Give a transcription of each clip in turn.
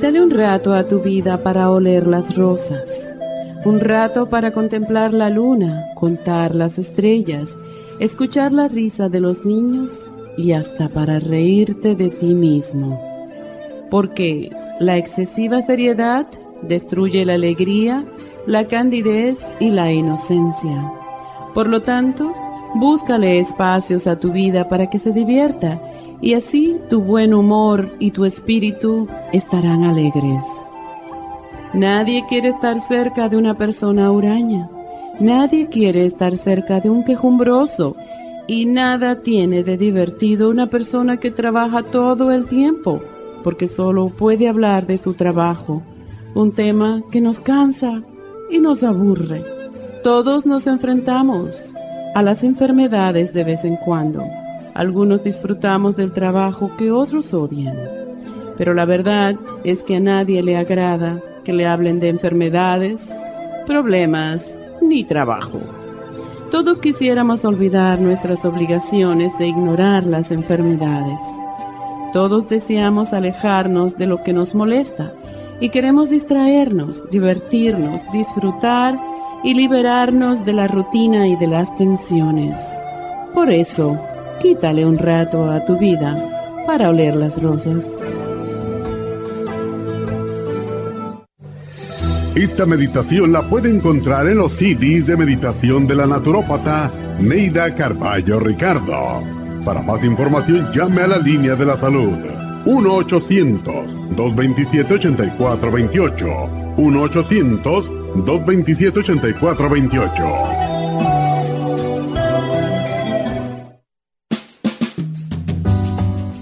Quítale un rato a tu vida para oler las rosas, un rato para contemplar la luna, contar las estrellas, escuchar la risa de los niños y hasta para reírte de ti mismo. Porque la excesiva seriedad destruye la alegría, la candidez y la inocencia. Por lo tanto, búscale espacios a tu vida para que se divierta y así tu buen humor y tu espíritu estarán alegres. Nadie quiere estar cerca de una persona huraña, nadie quiere estar cerca de un quejumbroso y nada tiene de divertido una persona que trabaja todo el tiempo, porque solo puede hablar de su trabajo, un tema que nos cansa y nos aburre. Todos nos enfrentamos a las enfermedades de vez en cuando algunos disfrutamos del trabajo que otros odian, pero la verdad es que a nadie le agrada que le hablen de enfermedades, problemas ni trabajo. Todos quisiéramos olvidar nuestras obligaciones e ignorar las enfermedades. Todos deseamos alejarnos de lo que nos molesta y queremos distraernos, divertirnos, disfrutar y liberarnos de la rutina y de las tensiones. Por eso, Quítale un rato a tu vida para oler las rosas. Esta meditación la puede encontrar en los CDs de meditación de la naturópata Neida Carballo Ricardo. Para más información llame a la línea de la salud 1-800-227-8428. 1-800-227-8428.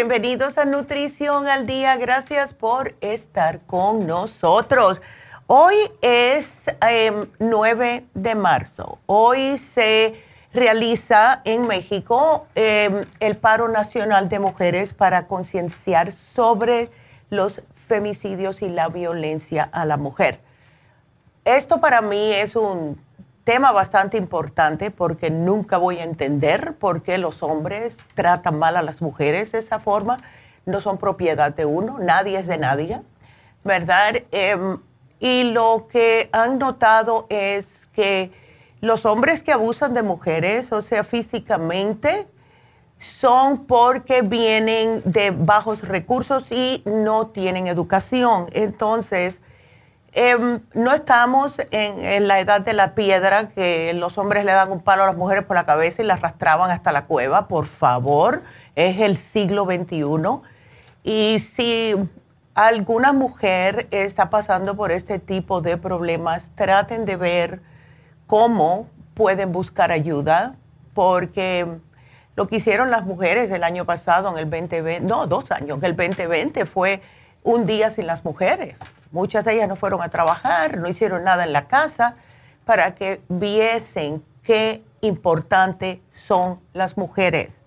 Bienvenidos a Nutrición al Día. Gracias por estar con nosotros. Hoy es 9 em, de marzo. Hoy se realiza en México em, el paro nacional de mujeres para concienciar sobre los femicidios y la violencia a la mujer. Esto para mí es un tema bastante importante porque nunca voy a entender por qué los hombres tratan mal a las mujeres de esa forma. No son propiedad de uno, nadie es de nadie, ¿verdad? Em, y lo que han notado es que los hombres que abusan de mujeres, o sea, físicamente, son porque vienen de bajos recursos y no tienen educación. Entonces, em, no estamos en, la edad de la piedra, que los hombres le dan un palo a las mujeres por la cabeza y las arrastraban hasta la cueva. Por favor, es el siglo XXI. Y si alguna mujer está pasando por este tipo de problemas, traten de ver cómo pueden buscar ayuda, porque lo que hicieron las mujeres el año pasado, en el 2020, no, dos años, en el 2020 fue un día sin las mujeres. Muchas de ellas no fueron a trabajar, no hicieron nada en la casa para que viesen qué importante son las mujeres,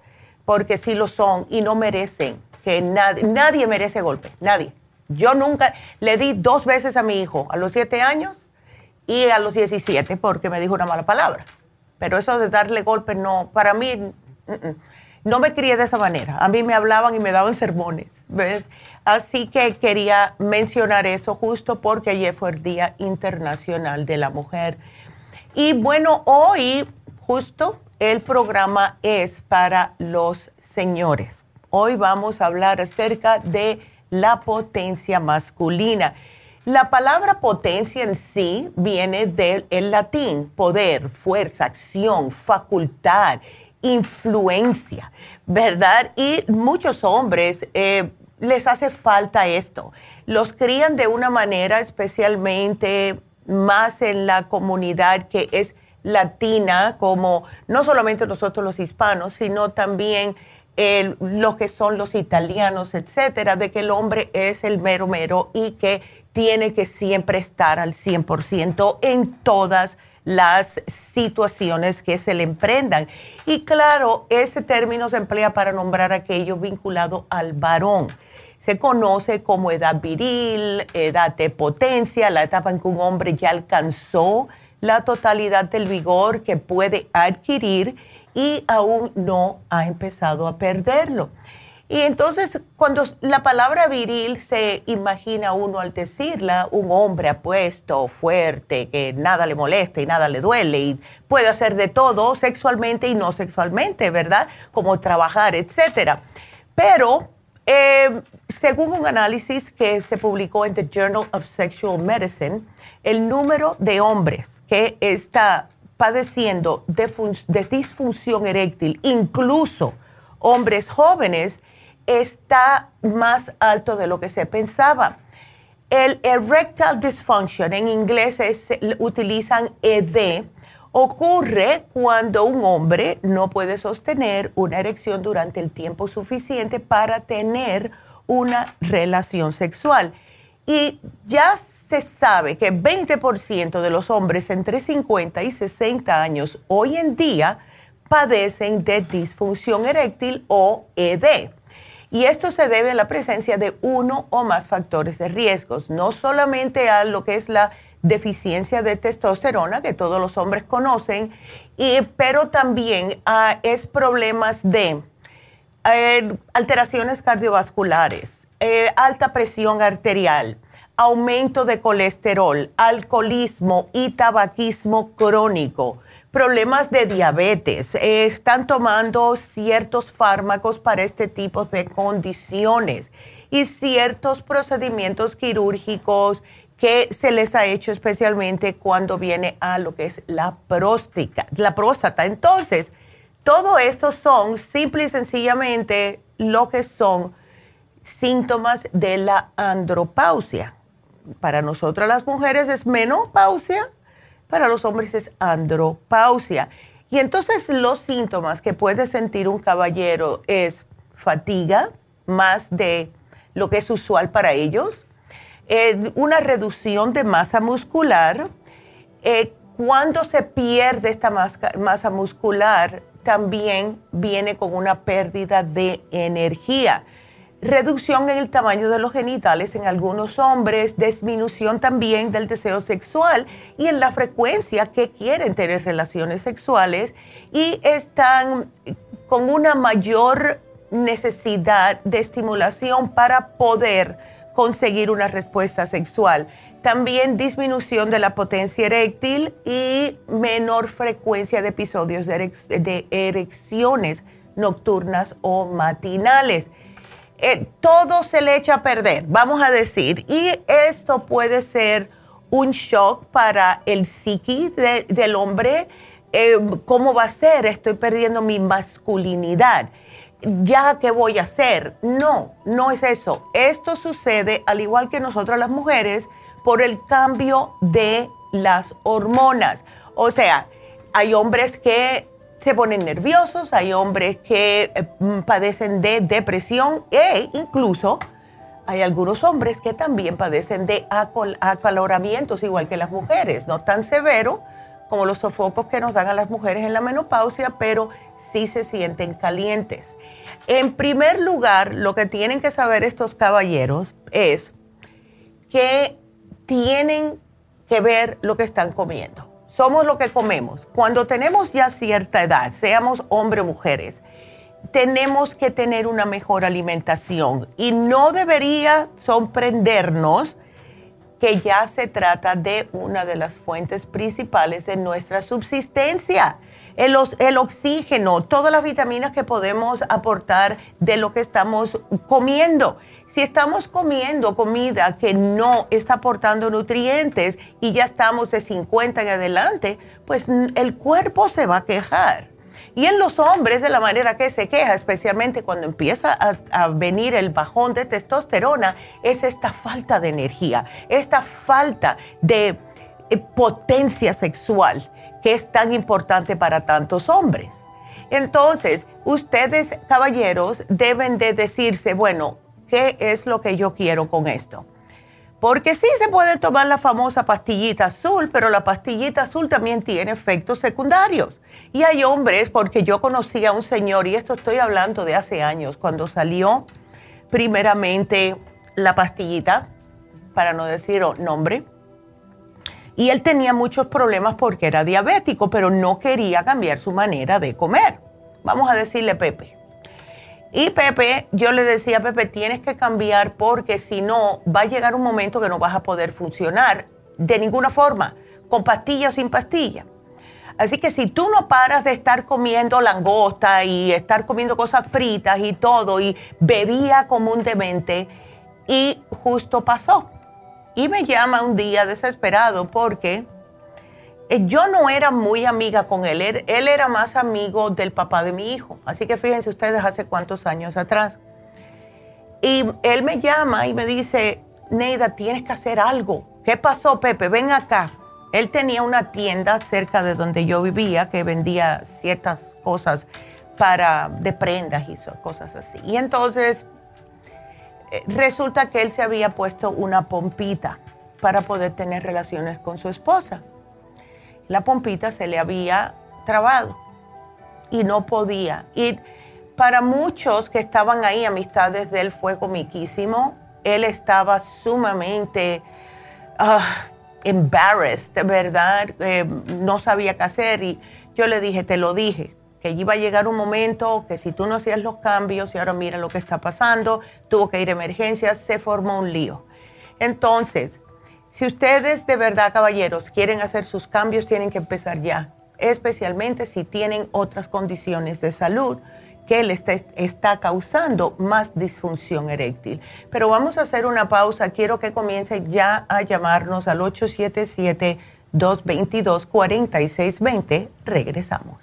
porque sí lo son y no merecen, que nadie, nadie merece golpe, nadie. Yo nunca, le di dos veces a mi hijo, a los siete años y a los 17, porque me dijo una mala palabra. Pero eso de darle golpe no, para mí no me crié de esa manera. A mí me hablaban y me daban sermones. Así que quería mencionar eso justo porque ayer fue el Día Internacional de la Mujer. Y bueno, hoy justo el programa es para los señores. Hoy vamos a hablar acerca de la potencia masculina. La palabra potencia en sí viene del latín, poder, fuerza, acción, facultad influencia, ¿verdad? Y muchos hombres eh, les hace falta esto. Los crían de una manera especialmente más en la comunidad que es latina, como no solamente nosotros los hispanos, sino también eh, lo que son los italianos, etcétera, de que el hombre es el mero mero y que tiene que siempre estar al 100% en todas las situaciones que se le emprendan. Y claro, ese término se emplea para nombrar aquello vinculado al varón. Se conoce como edad viril, edad de potencia, la etapa en que un hombre ya alcanzó la totalidad del vigor que puede adquirir y aún no ha empezado a perderlo. Y entonces, cuando la palabra viril se imagina uno al decirla, un hombre apuesto, fuerte, que nada le molesta y nada le duele y puede hacer de todo sexualmente y no sexualmente, ¿verdad? Como trabajar, etcétera. Pero eh, según un análisis que se publicó en The Journal of Sexual Medicine, el número de hombres que está padeciendo de disfunción eréctil, incluso hombres jóvenes, está más alto de lo que se pensaba. El erectile dysfunction, en inglés utilizan ED, ocurre cuando un hombre no puede sostener una erección durante el tiempo suficiente para tener una relación sexual. Y ya se sabe que 20% de los hombres entre 50 y 60 años hoy en día padecen de disfunción eréctil o ED. Y esto se debe a la presencia de uno o más factores de riesgos, no solamente a lo que es la deficiencia de testosterona, que todos los hombres conocen, pero también a es problemas de eh, alteraciones cardiovasculares, eh, alta presión arterial, aumento de colesterol, alcoholismo y tabaquismo crónico problemas de diabetes, están tomando ciertos fármacos para este tipo de condiciones y ciertos procedimientos quirúrgicos que se les ha hecho especialmente cuando viene a lo que es la. La próstata. Entonces, todo esto son simple y sencillamente lo que son síntomas de la andropausia. Para nosotras las mujeres es menopausia para los hombres es andropausia. Y entonces los síntomas que puede sentir un caballero es fatiga, más de lo que es usual para ellos, eh, una reducción de masa muscular. Eh, cuando se pierde esta masa muscular, también viene con una pérdida de energía reducción en el tamaño de los genitales en algunos hombres, disminución también del deseo sexual y en la frecuencia que quieren tener relaciones sexuales y están con una mayor necesidad de estimulación para poder conseguir una respuesta sexual. También disminución de la potencia eréctil y menor frecuencia de episodios de, erecciones nocturnas o matinales. Eh, todo se le echa a perder, vamos a decir, y esto puede ser un shock para el psiqui del hombre. Eh, ¿Cómo va a ser? Estoy perdiendo mi masculinidad ya qué voy a hacer. No, no es eso. Esto sucede al igual que nosotros las mujeres por el cambio de las hormonas. O sea, hay hombres que se ponen nerviosos, hay hombres que eh, mm, padecen de depresión e incluso hay algunos hombres que también padecen de acaloramientos, igual que las mujeres, no tan severo como los sofocos que nos dan a las mujeres en la menopausia, pero sí se sienten calientes. En primer lugar, lo que tienen que saber estos caballeros es que tienen que ver lo que están comiendo. Somos lo que comemos. Cuando tenemos ya cierta edad, seamos hombres o mujeres, tenemos que tener una mejor alimentación y no debería sorprendernos que ya se trata de una de las fuentes principales de nuestra subsistencia el, oxígeno, todas las vitaminas que podemos aportar de lo que estamos comiendo. Si estamos comiendo comida que no está aportando nutrientes y ya estamos de 50 en adelante, pues el cuerpo se va a quejar. Y en los hombres, de la manera que se queja, especialmente cuando empieza a, venir el bajón de testosterona, es esta falta de energía, esta falta de eh, potencia sexual que es tan importante para tantos hombres. Entonces, ustedes, caballeros, deben de decirse, bueno, ¿qué es lo que yo quiero con esto? Porque sí se puede tomar la famosa pastillita azul, pero la pastillita azul también tiene efectos secundarios. Y hay hombres, porque yo conocí a un señor, y esto estoy hablando de hace años, cuando salió primeramente la pastillita, para no decir nombre, y él tenía muchos problemas porque era diabético, pero no quería cambiar su manera de comer. Vamos a decirle Pepe. Y Pepe, yo le decía, Pepe, tienes que cambiar porque si no, va a llegar un momento que no vas a poder funcionar de ninguna forma, con pastilla o sin pastilla. Así que si tú no paras de estar comiendo langosta y estar comiendo cosas fritas y todo, y bebía comúnmente, y justo pasó y me llama un día desesperado porque eh, yo no era muy amiga con él. él. era más amigo del papá de mi hijo. Así que fíjense ustedes hace cuántos años atrás. Y él me llama y me dice, Neida, tienes que hacer algo. ¿Qué pasó, Pepe? Ven acá. Él tenía una tienda cerca de donde yo vivía que vendía ciertas cosas para de prendas y cosas así. Y entonces resulta que él se había puesto una pompita para poder tener relaciones con su esposa. La pompita se le había trabado y no podía. Y para muchos que estaban ahí, amistades del fuego miquísimo, él estaba sumamente uh, embarrassed, ¿verdad? Eh, no sabía qué hacer y yo le dije, te lo dije, que iba a llegar un momento que si tú no hacías los cambios y ahora mira lo que está pasando, tuvo que ir a emergencias, se formó un lío. Entonces, si ustedes de verdad, caballeros, quieren hacer sus cambios, tienen que empezar ya, especialmente si tienen otras condiciones de salud que les está, causando más disfunción eréctil. Pero vamos a hacer una pausa. Quiero que comience ya a llamarnos al 877-222-4620. Regresamos.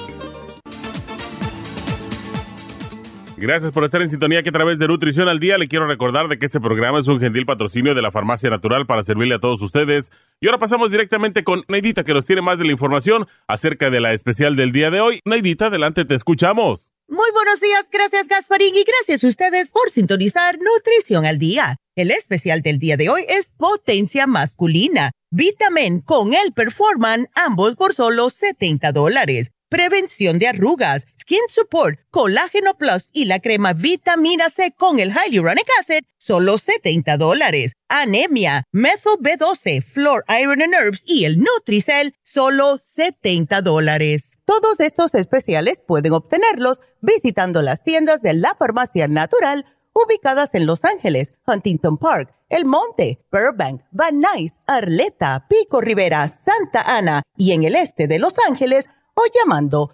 Gracias por estar en sintonía que a través de Nutrición al Día le quiero recordar de que este programa es un gentil patrocinio de la Farmacia Natural para servirle a todos ustedes. Y ahora pasamos directamente con Neidita que nos tiene más de la información acerca de la especial del día de hoy. Neidita, adelante, te escuchamos. Muy buenos días, gracias Gasparín y gracias a ustedes por sintonizar Nutrición al Día. El especial del día de hoy es Potencia Masculina, Vitamin con el Performan, ambos por solo 70 dólares. Prevención de arrugas Skin Support, Colágeno Plus y la crema Vitamina C con el Hyaluronic Acid, solo 70 dólares. Anemia, Methyl B12, Floor Iron and Herbs y el Nutricell, solo 70 dólares. Todos estos especiales pueden obtenerlos visitando las tiendas de la Farmacia Natural ubicadas en Los Ángeles, Huntington Park, El Monte, Burbank, Van Nuys, Arleta, Pico Rivera, Santa Ana y en el este de Los Ángeles o llamando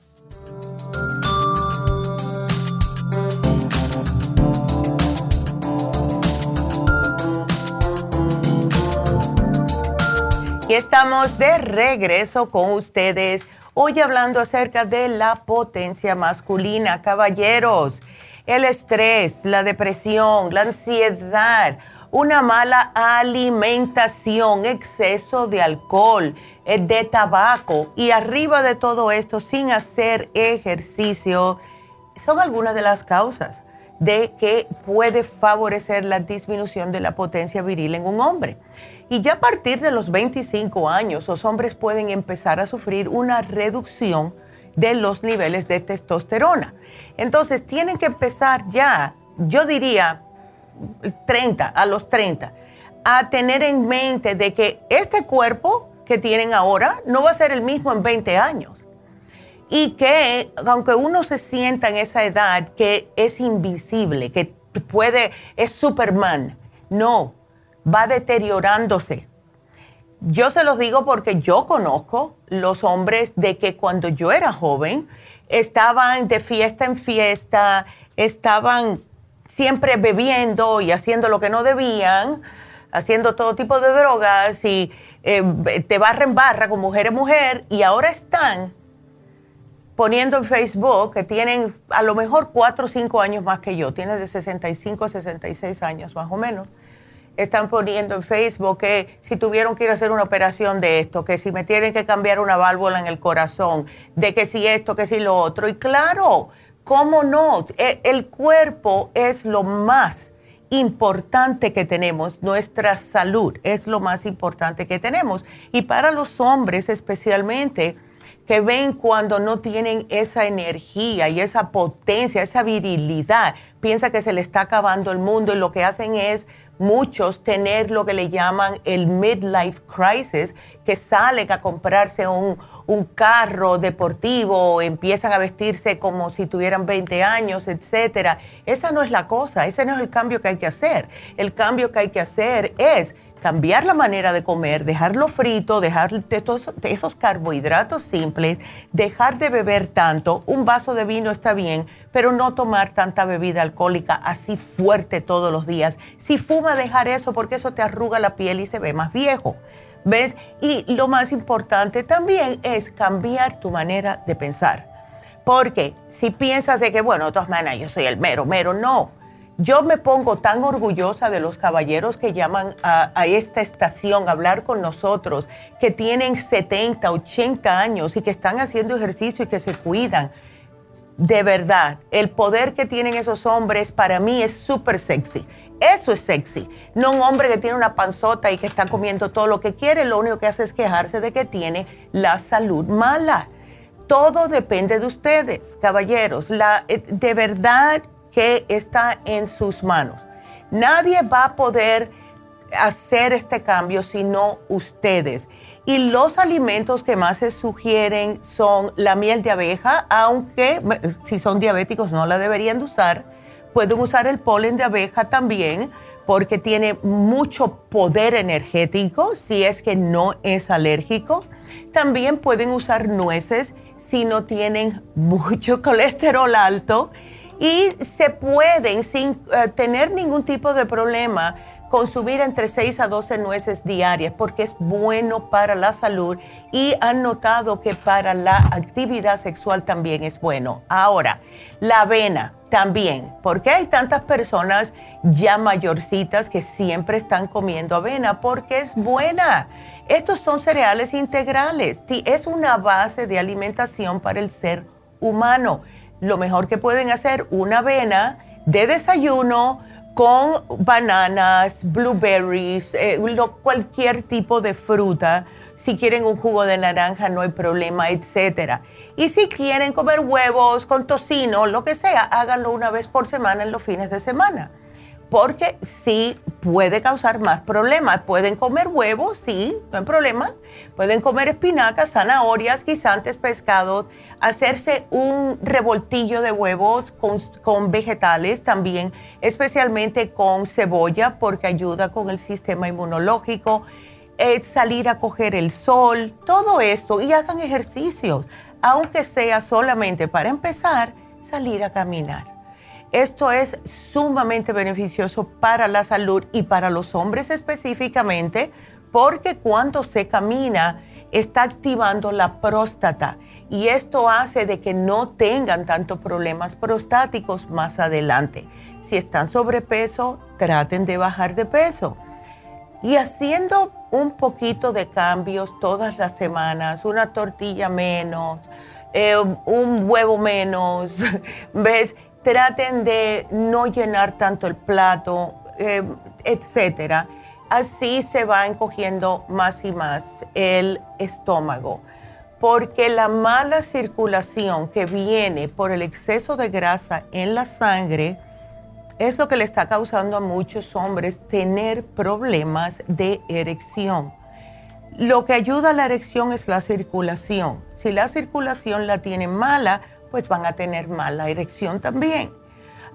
Estamos de regreso con ustedes, hoy hablando acerca de la potencia masculina. Caballeros, el estrés, la depresión, la ansiedad, una mala alimentación, exceso de alcohol, eh, de tabaco y arriba de todo esto sin hacer ejercicio, son algunas de las causas de que puede favorecer la disminución de la potencia viril en un hombre. Y ya a partir de los 25 años, los hombres pueden empezar a sufrir una reducción de los niveles de testosterona. Entonces, tienen que empezar ya, yo diría 30, a los 30, a tener en mente de que este cuerpo que tienen ahora no va a ser el mismo en 20 años. Y que aunque uno se sienta en esa edad que es invisible, que puede, es Superman, no, va deteriorándose. Yo se los digo porque yo conozco los hombres de que cuando yo era joven estaban de fiesta en fiesta, estaban siempre bebiendo y haciendo lo que no debían, haciendo todo tipo de drogas y eh, te barren barra con mujer en mujer y ahora están poniendo en Facebook que tienen a lo mejor cuatro o cinco años más que yo, tienen de 65 a 66 años más o menos están poniendo en Facebook que si tuvieron que ir a hacer una operación de esto, que si me tienen que cambiar una válvula en el corazón, de que si esto, que si lo otro. Y claro, ¿cómo no? E, el cuerpo es lo más importante que tenemos, nuestra salud es lo más importante que tenemos. Y para los hombres especialmente, que ven cuando no tienen esa energía y esa potencia, esa virilidad, piensa que se le está acabando el mundo y lo que hacen es muchos tener lo que le llaman el midlife crisis, que salen a comprarse un, carro deportivo, empiezan a vestirse como si tuvieran 20 años, etcétera. Esa no es la cosa, ese no es el cambio que hay que hacer. El cambio que hay que hacer es cambiar la manera de comer, dejarlo frito, dejar de, esos carbohidratos simples, dejar de beber tanto, un vaso de vino está bien, pero no tomar tanta bebida alcohólica así fuerte todos los días. Si fuma, dejar eso porque eso te arruga la piel y se ve más viejo. ¿Ves? Y lo más importante también es cambiar tu manera de pensar. Porque si piensas de que, bueno, de todas maneras, yo soy el mero, mero, no yo me pongo tan orgullosa de los caballeros que llaman a, a, esta estación a hablar con nosotros, que tienen 70, 80 años y que están haciendo ejercicio y que se cuidan. De verdad, el poder que tienen esos hombres para mí es súper sexy. Eso es sexy. No un hombre que tiene una panzota y que está comiendo todo lo que quiere, lo único que hace es quejarse de que tiene la salud mala. Todo depende de ustedes, caballeros. La, eh, de verdad que está en sus manos. Nadie va a poder hacer este cambio sino ustedes. Y los alimentos que más se sugieren son la miel de abeja, aunque si son diabéticos no la deberían de usar. Pueden usar el polen de abeja también porque tiene mucho poder energético si es que no es alérgico. También pueden usar nueces si no tienen mucho colesterol alto y se pueden, sin eh, tener ningún tipo de problema, consumir entre 6 a 12 nueces diarias porque es bueno para la salud y han notado que para la actividad sexual también es bueno. Ahora, la avena también, porque hay tantas personas ya mayorcitas que siempre están comiendo avena porque es buena. Estos son cereales integrales, es una base de alimentación para el ser humano lo mejor que pueden hacer una avena de desayuno con bananas, blueberries, eh, cualquier tipo de fruta. Si quieren un jugo de naranja, no hay problema, etc. Y si quieren comer huevos con tocino, lo que sea, háganlo una vez por semana en los fines de semana. Porque sí puede causar más problemas. Pueden comer huevos, sí, no hay problema. Pueden comer espinacas, zanahorias, guisantes, pescados hacerse un revoltillo de huevos con, vegetales también, especialmente con cebolla, porque ayuda con el sistema inmunológico, eh, salir a coger el sol, todo esto, y hagan ejercicios, aunque sea solamente para empezar, salir a caminar. Esto es sumamente beneficioso para la salud y para los hombres específicamente, porque cuando se camina está activando la próstata y esto hace de que no tengan tantos problemas prostáticos más adelante. Si están sobrepeso, traten de bajar de peso. Y haciendo un poquito de cambios todas las semanas, una tortilla menos, eh, un huevo menos, ¿ves? Traten de no llenar tanto el plato, eh, etcétera. Así se va encogiendo más y más el estómago porque la mala circulación que viene por el exceso de grasa en la sangre es lo que le está causando a muchos hombres tener problemas de erección. Lo que ayuda a la erección es la circulación. Si la circulación la tienen mala, pues van a tener mala erección también.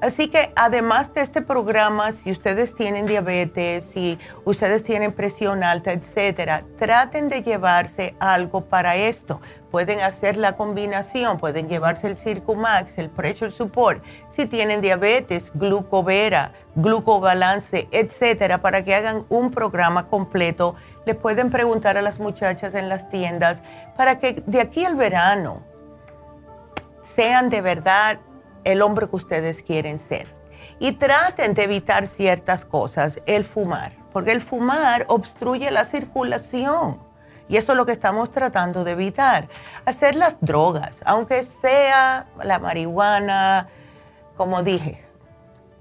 Así que además de este programa, si ustedes tienen diabetes, si ustedes tienen presión alta, etcétera, traten de llevarse algo para esto. Pueden hacer la combinación, pueden llevarse el Circumax, el Pressure Support, si tienen diabetes, glucovera, glucobalance, etcétera, para que hagan un programa completo. Les pueden preguntar a las muchachas en las tiendas para que de aquí al verano sean de verdad el hombre que ustedes quieren ser. Y traten de evitar ciertas cosas, el fumar, porque el fumar obstruye la circulación. Y eso es lo que estamos tratando de evitar. Hacer las drogas, aunque sea la marihuana, como dije,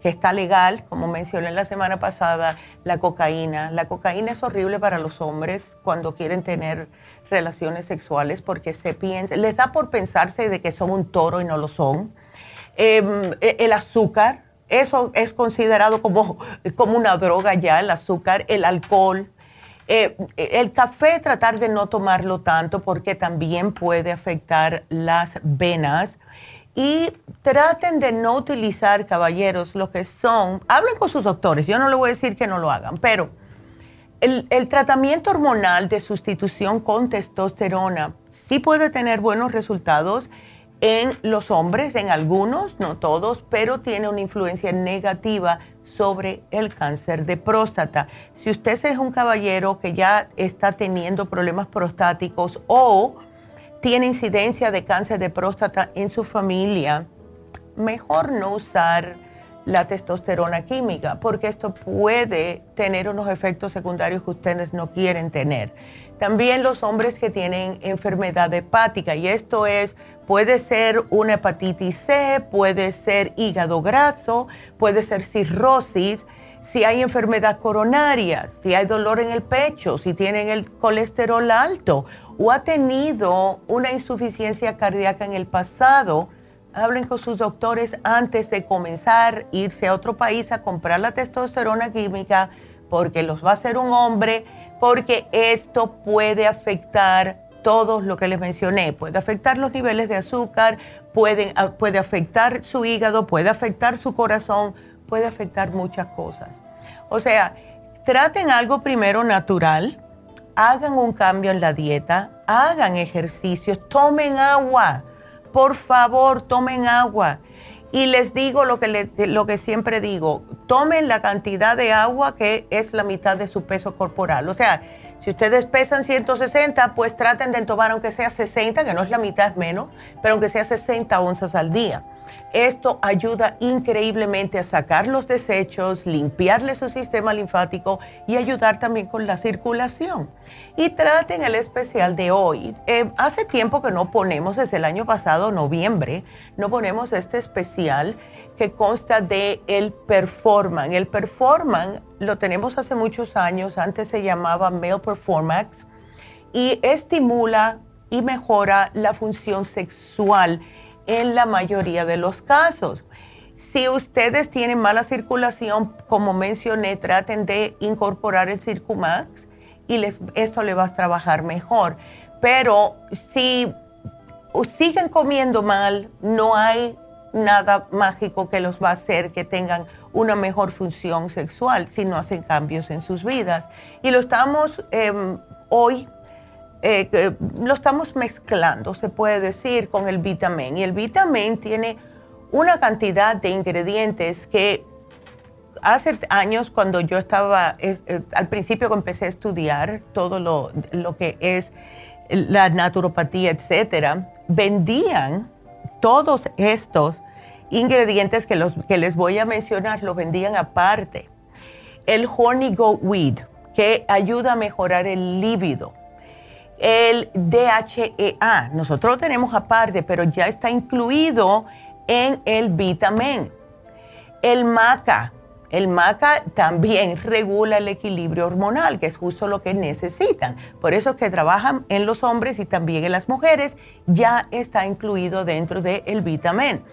que está legal, como mencioné la semana pasada, la cocaína. La cocaína es horrible para los hombres cuando quieren tener relaciones sexuales porque se piensa, les da por pensarse de que son un toro y no lo son Em, e, el azúcar, eso es considerado como, como una droga ya, el azúcar, el alcohol. Eh, el café, tratar de no tomarlo tanto porque también puede afectar las venas. Y traten de no utilizar, caballeros, lo que son, hablen con sus doctores, yo no le voy a decir que no lo hagan, pero el, tratamiento hormonal de sustitución con testosterona sí puede tener buenos resultados en los hombres, en algunos, no todos, pero tiene una influencia negativa sobre el cáncer de próstata. Si usted es un caballero que ya está teniendo problemas prostáticos o tiene incidencia de cáncer de próstata en su familia, mejor no usar la testosterona química, porque esto puede tener unos efectos secundarios que ustedes no quieren tener. También los hombres que tienen enfermedad hepática, y esto es, puede ser una hepatitis C, puede ser hígado graso, puede ser cirrosis, si hay enfermedad coronaria, si hay dolor en el pecho, si tienen el colesterol alto o ha tenido una insuficiencia cardíaca en el pasado, hablen con sus doctores antes de comenzar, irse a otro país a comprar la testosterona química, porque los va a hacer un hombre, porque esto puede afectar todo lo que les mencioné. Puede afectar los niveles de azúcar, puede, ah, puede afectar su hígado, puede afectar su corazón puede afectar muchas cosas. O sea, traten algo primero natural, hagan un cambio en la dieta, hagan ejercicios, tomen agua, por favor, tomen agua. Y les digo lo que, lo que siempre digo, tomen la cantidad de agua que es la mitad de su peso corporal. O sea, si ustedes pesan 160, pues traten de tomar aunque sea 60, que no es la mitad, es menos, pero aunque sea 60 onzas al día. Esto ayuda increíblemente a sacar los desechos, limpiarle su sistema linfático y ayudar también con la circulación. Y traten el especial de hoy. Eh, hace tiempo que no ponemos, desde el año pasado, noviembre, no ponemos este especial que consta de el Performan. El Performan lo tenemos hace muchos años, antes se llamaba Male Performax, y estimula y mejora la función sexual en la mayoría de los casos. Si ustedes tienen mala circulación, como mencioné, traten de incorporar el Circumax y les, esto le va a trabajar mejor. Pero si siguen comiendo mal, no hay nada mágico que los va a hacer que tengan una mejor función sexual si no hacen cambios en sus vidas. Y lo estamos em, hoy eh, lo estamos mezclando, se puede decir, con el vitamin. Y el vitamin tiene una cantidad de ingredientes que hace años cuando yo estaba, eh, al principio que empecé a estudiar todo lo, lo que es la naturopatía, etcétera, vendían todos estos ingredientes que, los, que les voy a mencionar, los vendían aparte. El honey goat weed, que ayuda a mejorar el líbido el DHEA. Nosotros lo tenemos aparte, pero ya está incluido en el vitamin. El maca. El maca también regula el equilibrio hormonal, que es justo lo que necesitan. Por eso es que trabajan en los hombres y también en las mujeres, ya está incluido dentro del vitamin.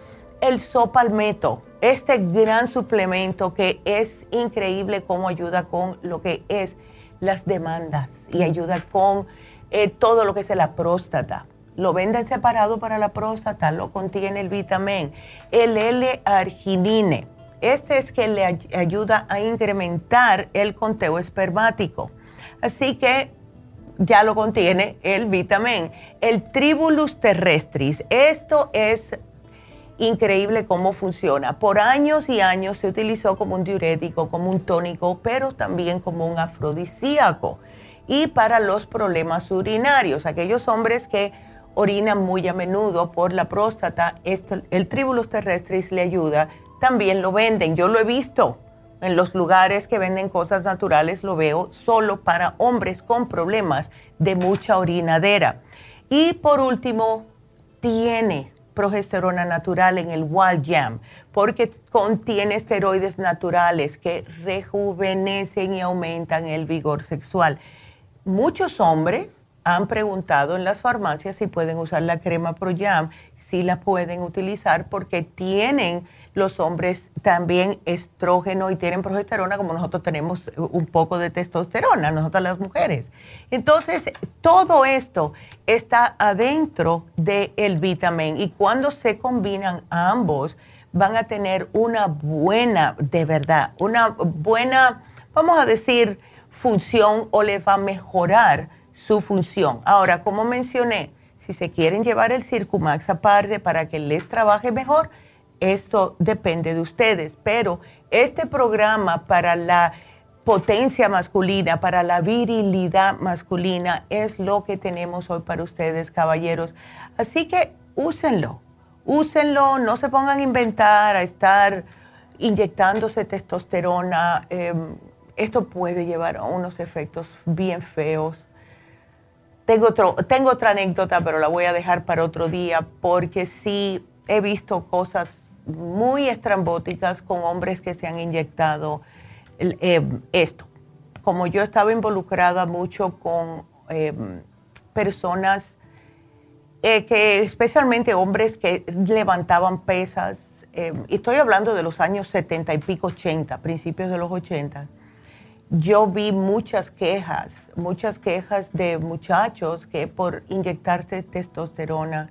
El sopalmeto, este gran suplemento que es increíble cómo ayuda con lo que es las demandas y ayuda con eh, todo lo que es la próstata. Lo venden separado para la próstata, lo contiene el vitamin. El L-arginine. Este es que le ayuda a incrementar el conteo espermático. Así que ya lo contiene el vitamin. El Tribulus terrestris. Esto es increíble cómo funciona. Por años y años se utilizó como un diurético, como un tónico, pero también como un afrodisíaco y para los problemas urinarios. Aquellos hombres que orinan muy a menudo por la próstata, el tribulus terrestris le ayuda. También lo venden, yo lo he visto en los lugares que venden cosas naturales, lo veo solo para hombres con problemas de mucha orinadera. Y por último, tiene progesterona natural en el Wild Jam, porque contiene esteroides naturales que rejuvenecen y aumentan el vigor sexual muchos hombres han preguntado en las farmacias si pueden usar la crema ProYam, si la pueden utilizar porque tienen los hombres también estrógeno y tienen progesterona como nosotros tenemos un poco de testosterona, nosotras las mujeres. Entonces, todo esto está adentro del el vitamin y cuando se combinan ambos van a tener una buena, de verdad, una buena, vamos a decir, función o les va a mejorar su función. Ahora, como mencioné, si se quieren llevar el Circumax aparte para que les trabaje mejor, esto depende de ustedes. Pero este programa para la potencia masculina, para la virilidad masculina, es lo que tenemos hoy para ustedes, caballeros. Así que úsenlo, úsenlo, no se pongan a inventar, a estar inyectándose testosterona, em, esto puede llevar a unos efectos bien feos. Tengo, otro, tengo otra anécdota, pero la voy a dejar para otro día, porque sí he visto cosas muy estrambóticas con hombres que se han inyectado em, esto. Como yo estaba involucrada mucho con em, personas eh, que, especialmente hombres que levantaban pesas, y estoy hablando de los años 70 y pico, 80, principios de los 80, yo vi muchas quejas, muchas quejas de muchachos que por inyectarse testosterona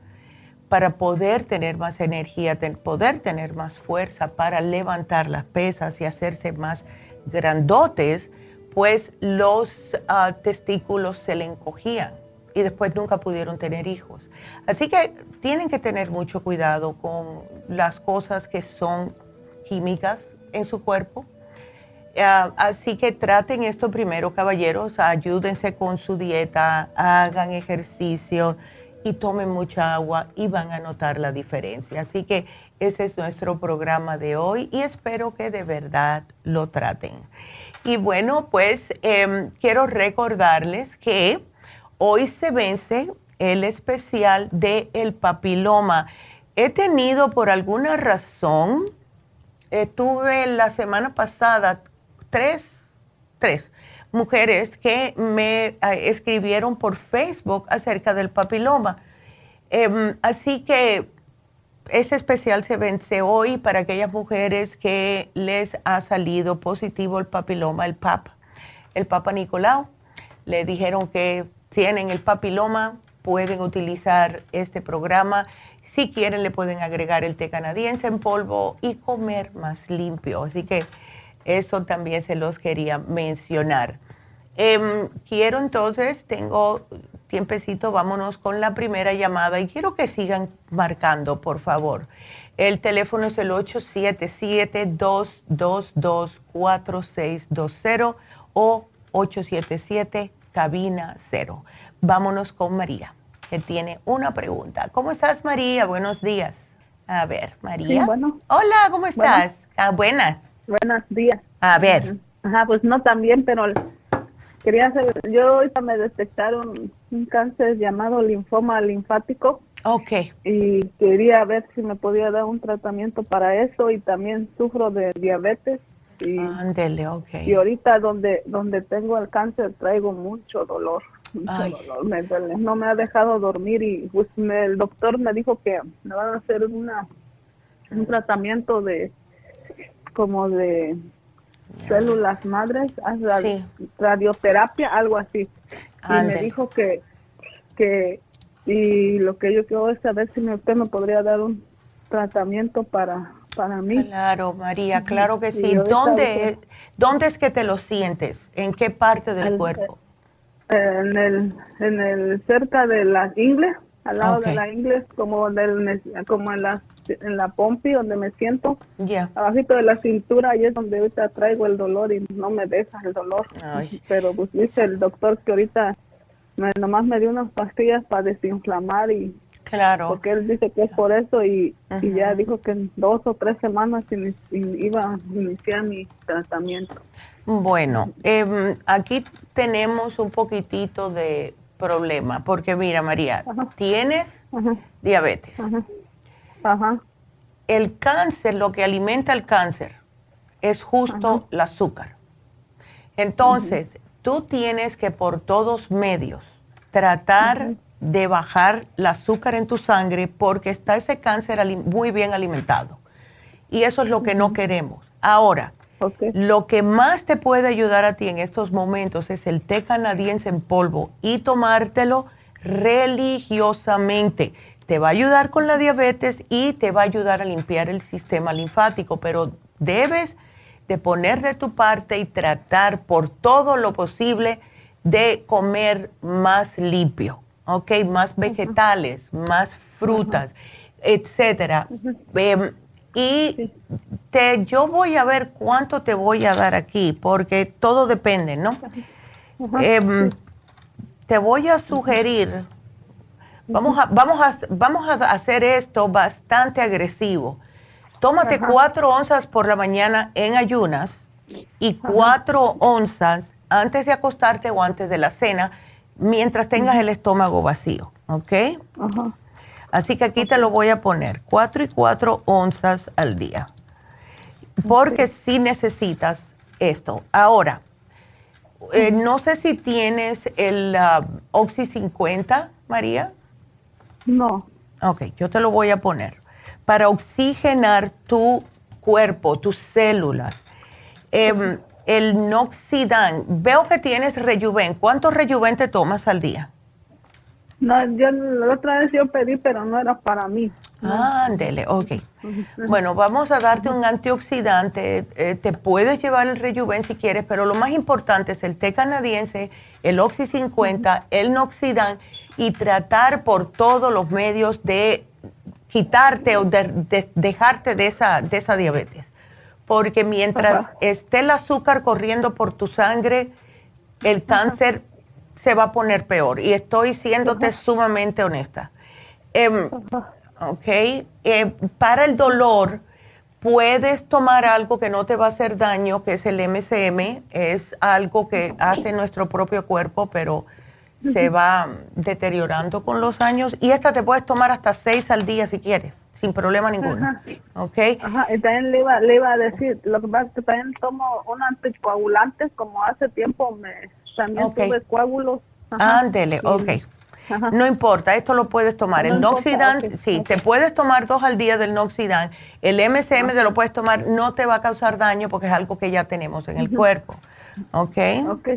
para poder tener más energía, poder tener más fuerza para levantar las pesas y hacerse más grandotes, pues los ah, testículos se le encogían y después nunca pudieron tener hijos. Así que tienen que tener mucho cuidado con las cosas que son químicas en su cuerpo. Ah, así que traten esto primero, caballeros, ayúdense con su dieta, hagan ejercicio y tomen mucha agua y van a notar la diferencia. Así que ese es nuestro programa de hoy y espero que de verdad lo traten. Y bueno, pues em, quiero recordarles que hoy se vence el especial de el papiloma. He tenido por alguna razón, eh, tuve la semana pasada tres, tres mujeres que me eh, escribieron por Facebook acerca del papiloma. Em, así que ese especial se vence hoy para aquellas mujeres que les ha salido positivo el papiloma, el PAP, el Papa Nicolau. Le dijeron que tienen el papiloma, pueden utilizar este programa. Si quieren, le pueden agregar el té canadiense en polvo y comer más limpio. Así que eso también se los quería mencionar. Em, quiero entonces, tengo tiempecito, vámonos con la primera llamada y quiero que sigan marcando, por favor. El teléfono es el 877-222-4620 o 877 cabina 0. Vámonos con María, que tiene una pregunta. ¿Cómo estás, María? Buenos días. A ver, María. Hola, ¿cómo estás? Ah, buenas. Buenos días. A ver. Ajá, pues no tan bien, pero quería hacer, yo ahorita me detectaron un cáncer llamado linfoma linfático. Ok. Y quería ver si me podía dar un tratamiento para eso y también sufro de diabetes. Y, Ándele, ok. Y ahorita donde, donde tengo el cáncer traigo mucho dolor. me No me ha dejado dormir y pues el doctor me dijo que me van a hacer una un tratamiento de como de células madres, radioterapia, algo así. Y me dijo que, que, y lo que yo quiero es saber si usted me podría dar un tratamiento para, para mí. Claro, María, claro que sí. ¿Dónde, ¿Dónde es que te lo sientes? ¿En qué parte del cuerpo? En el, en el, cerca de las ingles, al lado de la inglés, como, del, como en la, en la pompi, donde me siento. Ya. Abajito de la cintura, ahí es donde ahorita traigo el dolor y no me deja el dolor. Pero pues dice el doctor que ahorita me, nomás me dio unas pastillas para desinflamar y... Claro. Porque él dice que es por eso y, y ya dijo que en dos o tres semanas iba a iniciar mi tratamiento. Bueno, eh, aquí tenemos un poquitito de problema, porque mira, María, tienes diabetes. El cáncer, lo que alimenta el cáncer, es justo el azúcar. Entonces, tú tienes que por todos medios tratar de bajar el azúcar en tu sangre porque está ese cáncer muy bien alimentado. Y eso es lo que no queremos. Ahora, lo que más te puede ayudar a ti en estos momentos es el té canadiense en polvo y tomártelo religiosamente. Te va a ayudar con la diabetes y te va a ayudar a limpiar el sistema linfático, pero debes de poner de tu parte y tratar por todo lo posible de comer más limpio, ¿ok? Más vegetales, más frutas, etcétera. Y te, yo voy a ver cuánto te voy a dar aquí, porque todo depende, ¿no? Em, te voy a sugerir, vamos a, vamos, a, vamos a hacer esto bastante agresivo. Tómate cuatro onzas por la mañana en ayunas y cuatro onzas antes de acostarte o antes de la cena, mientras tengas el estómago vacío, ¿ok? Así que aquí te lo voy a poner, cuatro y cuatro onzas al día, porque si necesitas esto. Ahora, eh, no sé si tienes el uh, Oxy 50, María. No. Ok, yo te lo voy a poner para oxigenar tu cuerpo, tus células. Em, el Noxidan, veo que tienes Rejuven. ¿Cuántos Rejuven te tomas al día? No, yo la otra vez yo pedí, pero no era para mí. Ándele, ok. Bueno, vamos a darte un antioxidante. Eh, te puedes llevar el Rejuven si quieres, pero lo más importante es el té canadiense, el Oxy 50, el Noxidan y tratar por todos los medios de quitarte o de, dejarte de esa, de esa diabetes. Porque mientras esté el azúcar corriendo por tu sangre, el cáncer se va a poner peor. Y estoy siéndote sumamente honesta. Em, ok. Em, para el dolor, puedes tomar algo que no te va a hacer daño, que es el MCM. Es algo que hace nuestro propio cuerpo, pero se va deteriorando con los años y esta te puedes tomar hasta seis al día si quieres, sin problema ninguno. Ajá. ¿Ok? Ajá, y también le iba, le iba a decir, lo que pasa es que también tomo un anticoagulante, como hace tiempo me también tuve coágulos. Ándele, ok. No importa, esto lo puedes tomar. el Noxidan, sí, te puedes tomar dos al día del Noxidan. El MCM te lo puedes tomar, no te va a causar daño porque es algo que ya tenemos en el cuerpo. ¿Ok? Ok.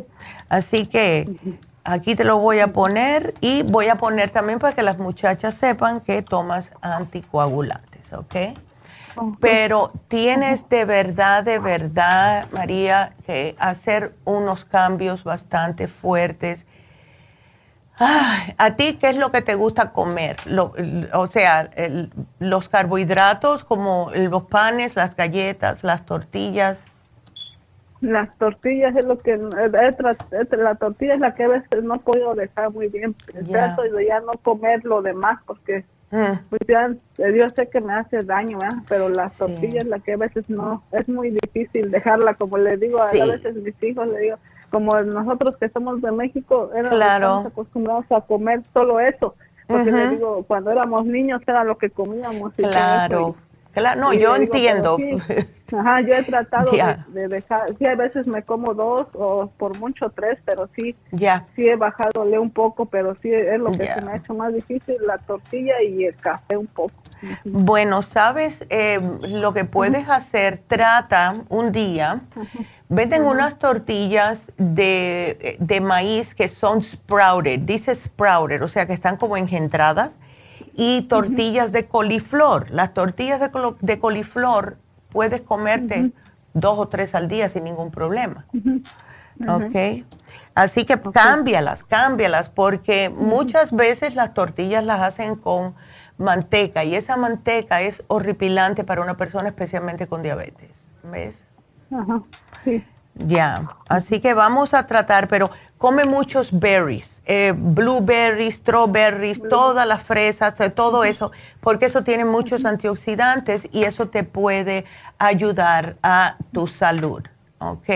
Así que Aquí te lo voy a poner y voy a poner también para que las muchachas sepan que tomas anticoagulantes, ¿ok? Pero tienes de verdad, de verdad, María, que hacer unos cambios bastante fuertes. ¿A ti qué es lo que te gusta comer? o sea, los carbohidratos como los panes, las galletas, las tortillas. Las tortillas es lo que, la tortilla es la que a veces no puedo dejar muy bien. Trato de ya no comer lo demás porque. Pues ya, yo sé que me hace daño, pero las tortillas la que a veces no, es muy difícil dejarla, como le digo a, veces mis hijos, le digo, como nosotros que somos de México, éramos acostumbrados a comer solo eso. Porque le digo, cuando éramos niños era lo que comíamos. Y claro. Claro, no, yo entiendo. ajá, yo he tratado de, dejar, sí, a veces me como dos o por mucho tres, pero sí, ya. sí he bajado un poco, pero sí es lo que se me ha hecho más difícil, la tortilla y el café un poco. Bueno, sabes, eh, lo que puedes hacer, trata un día, venden unas tortillas de, de maíz que son sprouted, dice sprouted, o sea que están como engendradas y tortillas de coliflor. Las tortillas de, coliflor puedes comerte dos o tres al día sin ningún problema. ¿Ok? Así que cámbialas, cámbialas, porque muchas veces las tortillas las hacen con manteca y esa manteca es horripilante para una persona especialmente con diabetes. ¿Ves? Ajá, sí. Ya, así que vamos a tratar, pero come muchos berries, eh, blueberries, strawberries, todas las fresas, eh, todo eso, porque eso tiene muchos antioxidantes y eso te puede ayudar a tu salud. ¿Ok?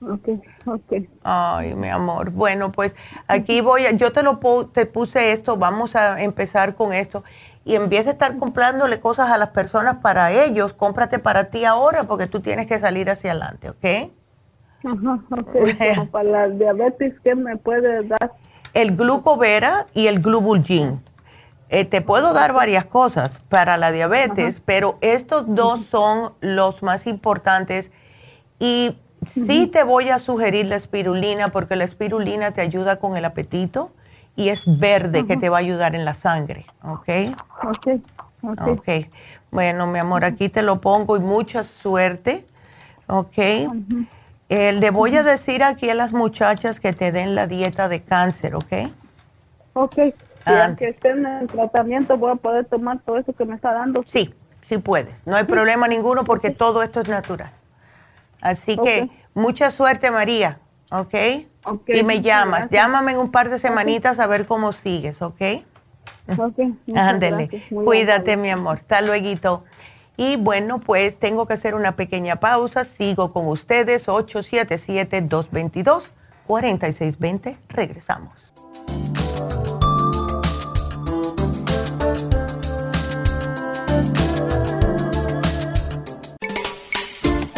Ok, ok. Ay, mi amor. Bueno, pues aquí voy, a, yo te lo te puse esto, vamos a empezar con esto. Y empieza a estar comprándole cosas a las personas para ellos, cómprate para ti ahora porque tú tienes que salir hacia adelante, ¿ok? Ajá, para la diabetes, ¿qué me puede dar? El glucovera y el glubulgin. Eh, te puedo dar varias cosas para la diabetes, pero estos dos son los más importantes. Y sí te voy a sugerir la espirulina porque la espirulina te ayuda con el apetito y es verde que te va a ayudar en la sangre, ¿ok? Ok. Ok. Bueno, mi amor, aquí te lo pongo y mucha suerte, ¿ok? Le voy a decir aquí a las muchachas que te den la dieta de cáncer, ¿ok? Ok. Y ah. aunque estén en tratamiento, voy a poder tomar todo eso que me está dando. Sí, sí puedes. No hay problema ninguno porque todo esto es natural. Así que mucha suerte, María, ¿ok? y me llamas. Llámame en un par de semanitas a ver cómo sigues, ¿ok? Ok. Ándele. Cuídate, mi amor. Hasta luego. Y bueno, pues tengo que hacer una pequeña pausa. Sigo con ustedes, 877-222-4620. Regresamos.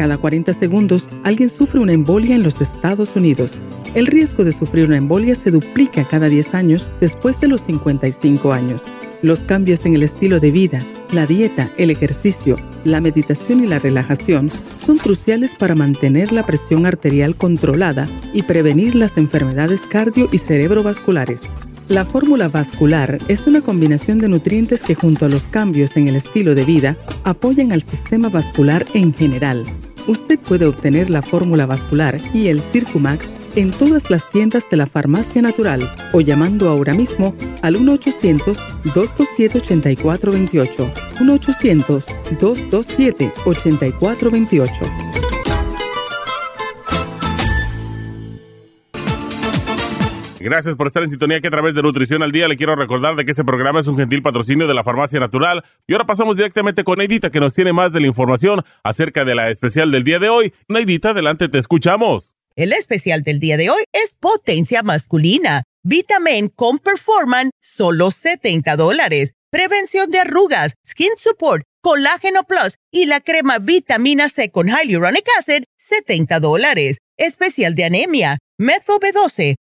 Cada 40 segundos, alguien sufre una embolia en los Estados Unidos. El riesgo de sufrir una embolia se duplica cada 10 años después de los 55 años. Los cambios en el estilo de vida, la dieta, el ejercicio, la meditación y la relajación son cruciales para mantener la presión arterial controlada y prevenir las enfermedades cardio y cerebrovasculares. La fórmula vascular es una combinación de nutrientes que junto a los cambios en el estilo de vida apoyan al sistema vascular en general usted puede obtener la fórmula vascular y el Circumax en todas las tiendas de la Farmacia Natural o llamando ahora mismo al 1-800-227-8428. 1-800-227-8428. Gracias por estar en sintonía que a través de Nutrición al Día le quiero recordar de que este programa es un gentil patrocinio de la Farmacia Natural. Y ahora pasamos directamente con Neidita que nos tiene más de la información acerca de la especial del día de hoy. Neidita, adelante, te escuchamos. El especial del día de hoy es potencia masculina. Vitamin con Performan, solo 70 dólares. Prevención de arrugas, Skin Support, Colágeno Plus y la crema Vitamina C con Hyaluronic Acid, 70 dólares. Especial de anemia, Methyl B12,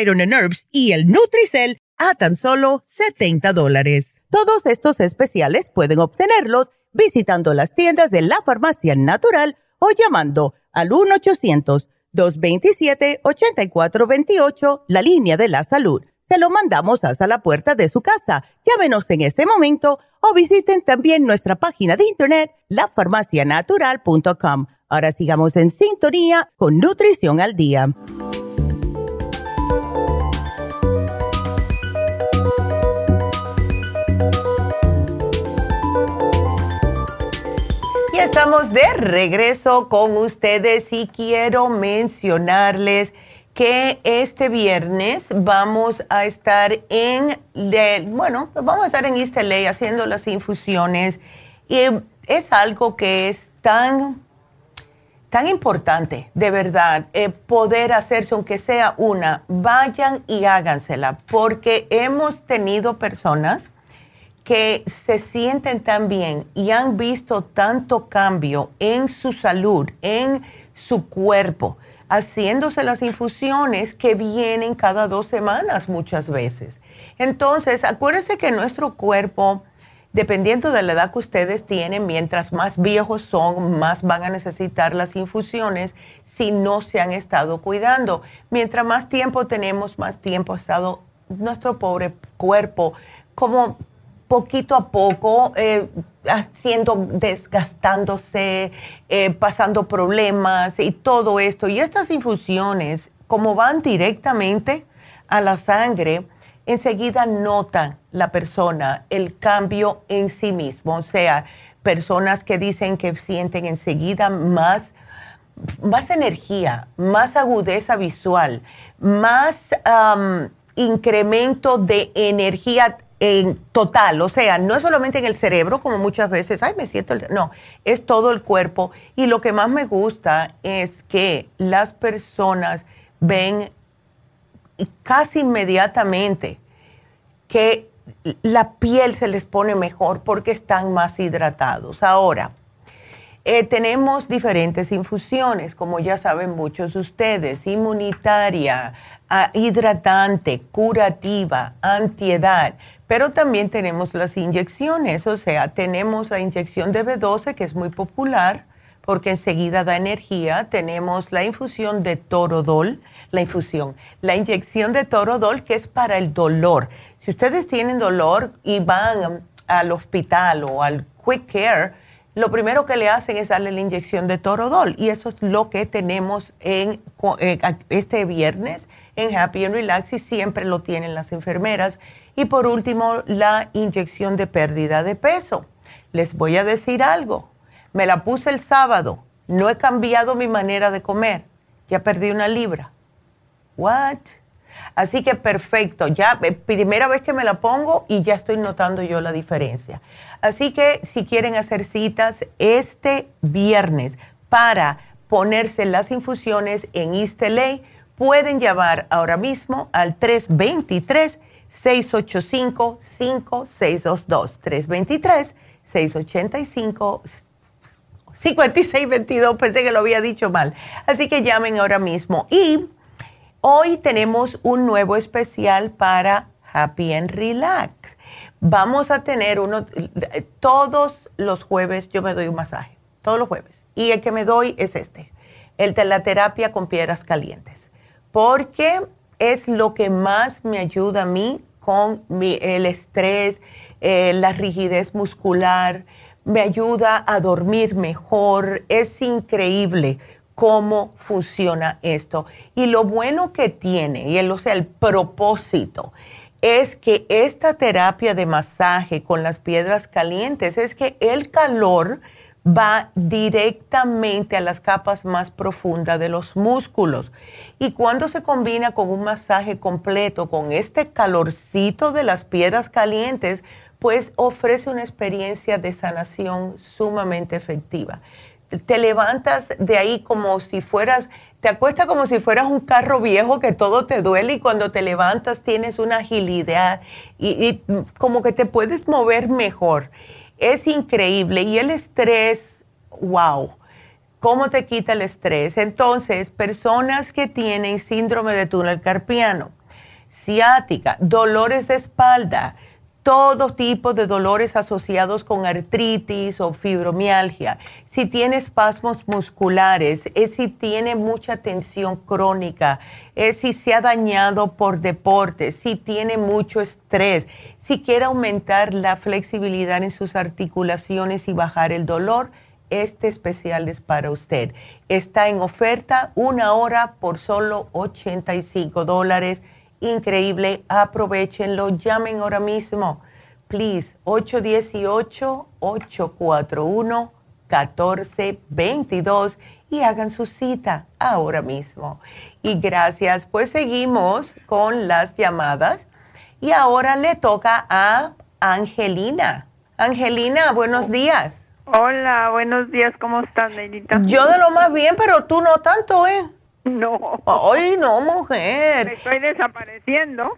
Iron and Herbs y el Nutricel a tan solo 70 dólares. Todos estos especiales pueden obtenerlos visitando las tiendas de la farmacia natural o llamando al 1-800-227-8428, la línea de la salud. Se lo mandamos hasta la puerta de su casa. Llámenos en este momento o visiten también nuestra página de internet, lafarmacianatural.com. Ahora sigamos en sintonía con Nutrición al Día. Estamos de regreso con ustedes y quiero mencionarles que este viernes vamos a estar en, bueno, vamos a estar en East haciendo las infusiones y es algo que es tan, tan importante, de verdad, eh, poder hacerse, aunque sea una, vayan y hágansela, porque hemos tenido personas que se sienten tan bien y han visto tanto cambio en su salud, en su cuerpo, haciéndose las infusiones que vienen cada dos semanas muchas veces. Entonces, acuérdense que nuestro cuerpo, dependiendo de la edad que ustedes tienen, mientras más viejos son, más van a necesitar las infusiones si no se han estado cuidando. Mientras más tiempo tenemos, más tiempo ha estado nuestro pobre cuerpo como poquito a poco, eh, haciendo, desgastándose, eh, pasando problemas y todo esto. Y estas infusiones, como van directamente a la sangre, enseguida nota la persona el cambio en sí mismo. O sea, personas que dicen que sienten enseguida más, más energía, más agudeza visual, más incremento de energía en total, o sea, no es solamente en el cerebro, como muchas veces, ay, me siento, no, es todo el cuerpo. Y lo que más me gusta es que las personas ven casi inmediatamente que la piel se les pone mejor porque están más hidratados. Ahora, eh, tenemos diferentes infusiones, como ya saben muchos de ustedes, inmunitaria, ah, hidratante, curativa, antiedad pero también tenemos las inyecciones, o sea, tenemos la inyección de B12 que es muy popular porque enseguida da energía. Tenemos la infusión de torodol, la infusión, la inyección de torodol que es para el dolor. Si ustedes tienen dolor y van al hospital o al quick care, lo primero que le hacen es darle la inyección de torodol y eso es lo que tenemos en, este viernes en Happy and Relax y siempre lo tienen las enfermeras. Y por último, la inyección de pérdida de peso. Les voy a decir algo. Me la puse el sábado. No he cambiado mi manera de comer. Ya perdí una libra. What? Así que perfecto, ya eh, primera vez que me la pongo y ya estoy notando yo la diferencia. Así que si quieren hacer citas este viernes para ponerse las infusiones en East pueden llamar ahora mismo al 323-685-5622. 323-685-5622. Pensé que lo había dicho mal. Así que llamen ahora mismo. Y hoy tenemos un nuevo especial para Happy and Relax. Vamos a tener uno, todos los jueves yo me doy un masaje, todos los jueves. Y el que me doy es este, el de la terapia con piedras calientes porque es lo que más me ayuda a mí con el estrés, eh, la rigidez muscular, me ayuda a dormir mejor. Es increíble cómo funciona esto. Y lo bueno que tiene, y el, o sea, el propósito, es que esta terapia de masaje con las piedras calientes es que el calor va directamente a las capas más profundas de los músculos. Y cuando se combina con un masaje completo, con este calorcito de las piedras calientes, pues ofrece una experiencia de sanación sumamente efectiva. Te levantas de ahí como si fueras, te acuestas como si fueras un carro viejo que todo te duele y cuando te levantas tienes una agilidad y, y como que te puedes mover mejor es increíble. Y el estrés, wow, ¿cómo te quita el estrés? Entonces, personas que tienen síndrome de túnel carpiano, ciática, dolores de espalda, todo tipo de dolores asociados con artritis o fibromialgia, si tiene espasmos musculares, es si tiene mucha tensión crónica, es si se ha dañado por deporte, si tiene mucho estrés, si quiere aumentar la flexibilidad en sus articulaciones y bajar el dolor, este especial es para usted. Está en oferta una hora por solo 85 dólares increíble. Aprovechenlo, llamen ahora mismo. Please, 818-841-1422 y hagan su cita ahora mismo. Y gracias, pues seguimos con las llamadas. Y ahora le toca a Angelina. Angelina, buenos días. Hola, buenos días, ¿cómo estás, Neidita? Yo de lo más bien, pero tú no tanto, ¿eh? No. Ay, no, mujer. Me estoy desapareciendo.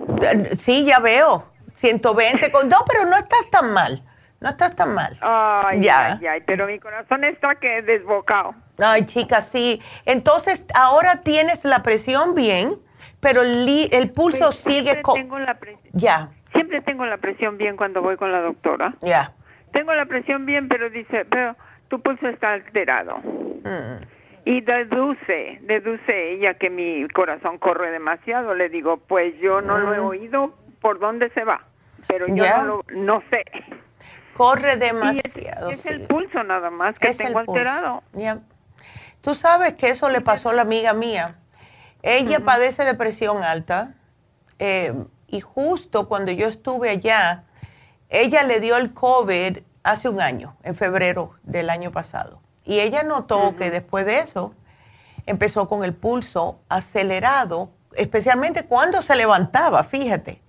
Sí, ya veo. 120 con... No, pero no estás tan mal. No estás tan mal. Ay, ya. Ay, ay, pero mi corazón está que desbocado. Ay, chica, sí. Entonces, ahora tienes la presión bien, pero el, el pulso pues, sigue... con... tengo la presión. Ya. Siempre tengo la presión bien cuando voy con la doctora. Ya. Tengo la presión bien, pero dice, pero tu pulso está alterado. Mm. Y deduce, deduce ella que mi corazón corre demasiado. Le digo, pues yo no lo he mm. oído por dónde se va, pero yo no, no sé. Corre demasiado. Es, el pulso nada más que tengo alterado. Tú sabes que eso le pasó a la amiga mía. Ella padece de presión alta eh, y justo cuando yo estuve allá, ella le dio el COVID hace un año, en febrero del año pasado. Y ella notó que después de eso empezó con el pulso acelerado, especialmente cuando se levantaba, fíjate.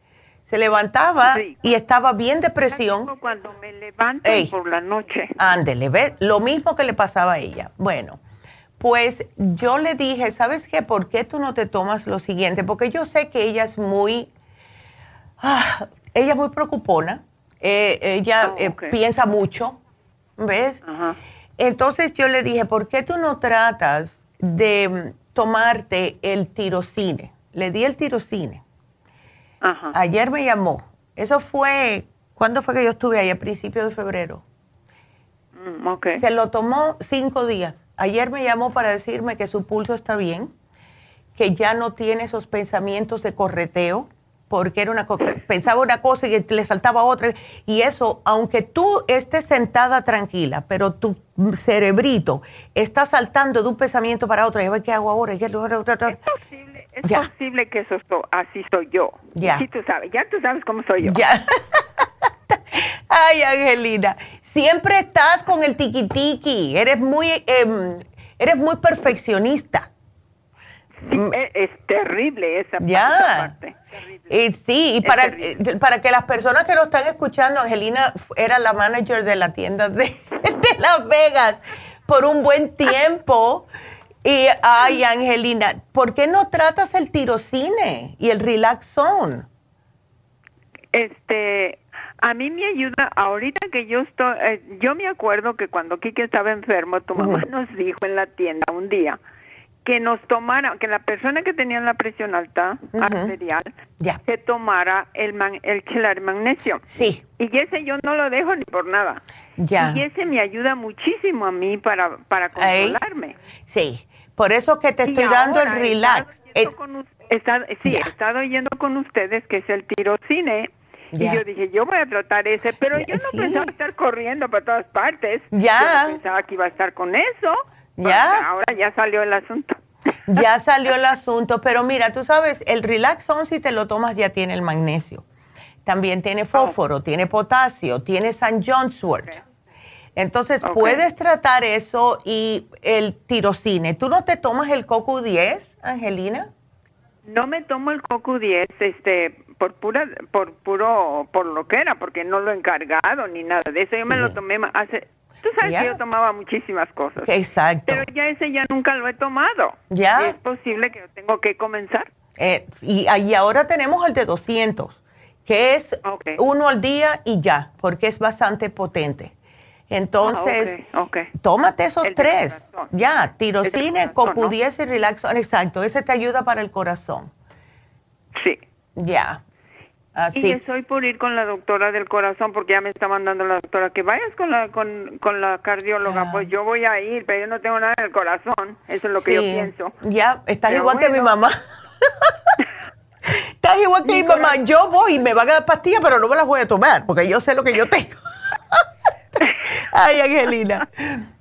Se levantaba y estaba bien de presión. Cuando me levanto por la noche. Ándele, ¿ves? Lo mismo que le pasaba a ella. Bueno, pues yo le dije, ¿sabes qué? ¿Por qué tú no te tomas lo siguiente? Porque yo sé que ella es muy, ah, ella es muy preocupona. Eh, ella oh, eh, piensa mucho, ¿ves? Entonces yo le dije, ¿por qué tú no tratas de mm, tomarte el tirocine? Le di el tirocine. Ayer me llamó. Eso fue, ¿cuándo fue que yo estuve ahí? A principios de febrero. Mm, Se lo tomó cinco días. Ayer me llamó para decirme que su pulso está bien, que ya no tiene esos pensamientos de correteo, porque era una cosa, pensaba una cosa y le saltaba otra. Y eso, aunque tú estés sentada tranquila, pero tu cerebrito está saltando de un pensamiento para otro, y a ¿qué hago ahora? ¿Qué hago ahora? Es posible, es posible que eso así soy yo. Ya. tú sabes, ya tú sabes cómo soy yo. Ya. Ay, Angelina, siempre estás con el tiki-tiki, eres muy, em, eres muy perfeccionista. Mm. es, terrible esa, parte. sí, y para, para que las personas que nos están escuchando, Angelina era la manager de la tienda de, de Las Vegas por un buen tiempo. Y, ay, Angelina, ¿por qué no tratas el tirocine y el relaxón? Este, a mí me ayuda, ahorita que yo estoy, eh, yo me acuerdo que cuando Kike estaba enfermo, tu mamá nos dijo en la tienda un día, que nos tomara, que la persona que tenía la presión alta arterial se tomara el, man, el chelar magnesio. Sí. Y ese yo no lo dejo ni por nada. Ya. Y ese me ayuda muchísimo a mí para, para controlarme. Sí. Por eso que te estoy dando el relax. He sí, he estado yendo con ustedes, que es el tirocine. Y yo dije, yo voy a tratar ese, pero yo no pensaba estar corriendo para todas partes. Ya. Yo pensaba que iba a estar con eso. Ya. Ahora ya salió el asunto. Ya salió el asunto, pero mira, tú sabes, el Relaxon si te lo tomas ya tiene el magnesio. También tiene fósforo, tiene potasio, tiene San John's Wort. Entonces, puedes tratar eso y el tirocine. ¿Tú no te tomas el CoQ10, Angelina? No me tomo el CoQ10, este, por pura, por puro, por lo que era, porque no lo he encargado ni nada de eso. Yo me lo tomé hace Tú sabes que yo tomaba muchísimas cosas. Exacto. Pero ya ese ya nunca lo he tomado. Ya. Es posible que yo tengo que comenzar. Eh, y, ahora tenemos el de 200, que es uno al día y ya, porque es bastante potente. Entonces, ah, tómate esos tres. Ya, tirocine, CoQ10 y relaxón. Exacto, ese te ayuda para el corazón. Sí. Ya. Y estoy por ir con la doctora del corazón porque ya me está mandando la doctora que vayas con la con, con la cardióloga. Pues yo voy a ir, pero yo no tengo nada en el corazón. Eso es lo que yo pienso. Ya, estás igual que mi mamá. estás igual que mi, mamá. Yo voy y me van a dar pastillas, pero no me las voy a tomar porque yo sé lo que yo tengo. Ay, Angelina.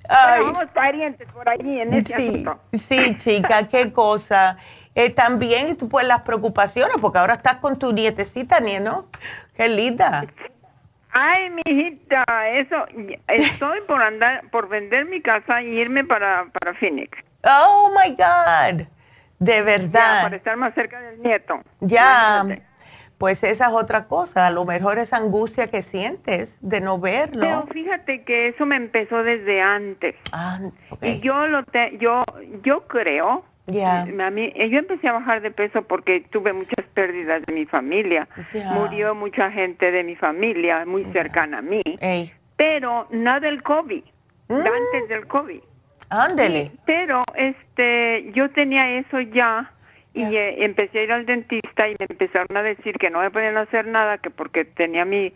Ay. somos parientes por ahí en ese sí, Sí, chica, qué cosa. Eh, también pues las preocupaciones, porque ahora estás con tu nietecita, ¿no? Qué linda. Ay, mijita, eso, estoy por andar, por vender mi casa y irme para, para Phoenix. Oh, my God, de verdad. para estar más cerca del nieto. Ya, pues esa es otra cosa, a lo mejor esa angustia que sientes de no verlo. Pero fíjate que eso me empezó desde antes. Ah, Y yo, lo te, yo, yo creo A mí, eh, yo empecé a bajar de peso porque tuve muchas pérdidas de mi familia. Murió mucha gente de mi familia muy cercana a mí. Pero nada del COVID, mm. antes del COVID. Ándele. pero este, yo tenía eso ya y eh, empecé a ir al dentista y me empezaron a decir que no me podían hacer nada, que porque tenía mi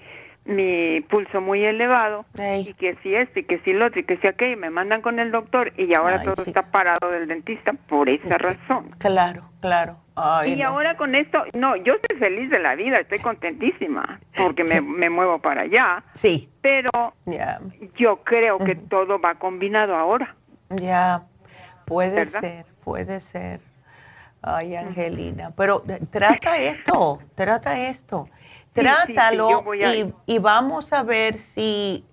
mi pulso muy elevado y que si este, y que si lo otro y que si aquello, me mandan con el doctor y ahora todo está parado del dentista por esa razón. Claro, claro. y ahora con esto, no, yo estoy feliz de la vida, estoy contentísima porque me, me, muevo para allá. Sí. Pero yo creo que todo va combinado ahora. Ya, puede ser, puede ser. Ay, Angelina, pero eh, trata esto, trata esto Trátalo y, vamos a ver si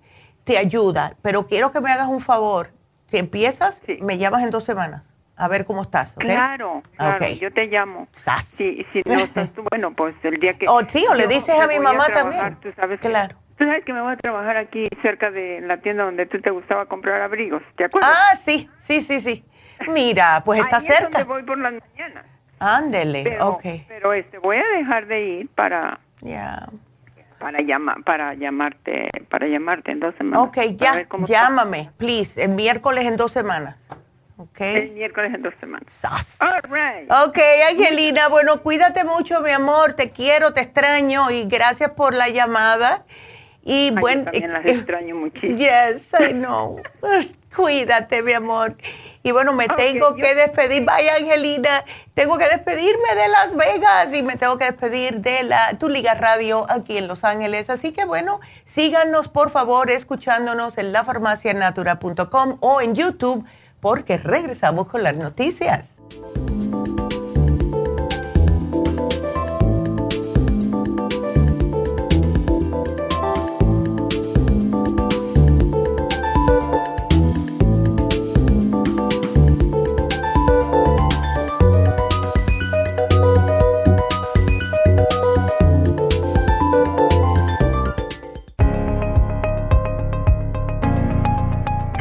te ayuda. Pero quiero que me hagas un favor. Si empiezas, me llamas en dos semanas a ver cómo estás. Claro, claro, yo te llamo. Si, si no estás tú, bueno, pues el día que... Oh, sí, o le dices a mi mamá también. Tú sabes claro. tú sabes que me voy a trabajar aquí cerca de la tienda donde tú te gustaba comprar abrigos, ¿te acuerdas? Ah, sí, sí, sí, sí. Mira, pues está cerca. Es donde voy por las mañanas. Ándele, ok. Pero este, voy a dejar de ir para ya. Para, llama, para llamarte para llamarte en dos semanas. Ok, ya, llámame, please, el miércoles en dos semanas. Okay. El miércoles en dos semanas. All right. Ok, Angelina, bueno, cuídate mucho, mi amor, te quiero, te extraño y gracias por la llamada. Y bueno, también las extraño muchísimo. Yes, I know. Cuídate, mi amor. Y bueno, me tengo que despedir. Vaya, Angelina, tengo que despedirme de Las Vegas y me tengo que despedir de la Tu Liga Radio aquí en Los Ángeles. Así que bueno, síganos por favor escuchándonos en lafarmacianatura.com o en YouTube porque regresamos con las noticias.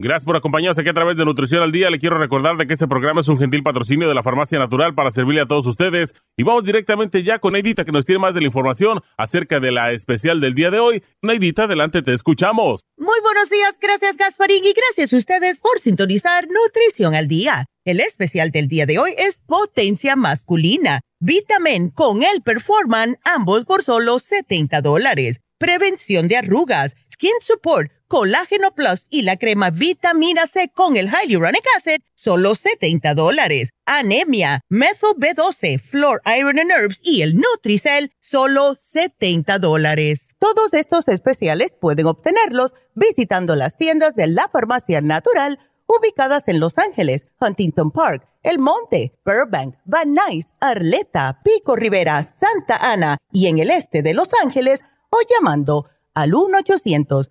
Gracias por acompañarnos aquí a través de Nutrición al Día. Le quiero recordar de que este programa es un gentil patrocinio de la Farmacia Natural para servirle a todos ustedes. Y vamos directamente ya con Neidita que nos tiene más de la información acerca de la especial del día de hoy. Neidita, adelante, te escuchamos. Muy buenos días, gracias Gasparín y gracias a ustedes por sintonizar Nutrición al Día. El especial del día de hoy es Potencia Masculina. Vitamin con el Performan, ambos por solo 70 dólares. Prevención de arrugas, Skin Support Colágeno Plus y la crema Vitamina C con el Hyaluronic Acid, solo 70 dólares. Anemia, Methyl B12, Flor Iron and Herbs y el Nutricel, solo 70 dólares. Todos estos especiales pueden obtenerlos visitando las tiendas de la Farmacia Natural ubicadas en Los Ángeles, Huntington Park, El Monte, Burbank, Van Nuys, Arleta, Pico Rivera, Santa Ana y en el este de Los Ángeles o llamando al 1 800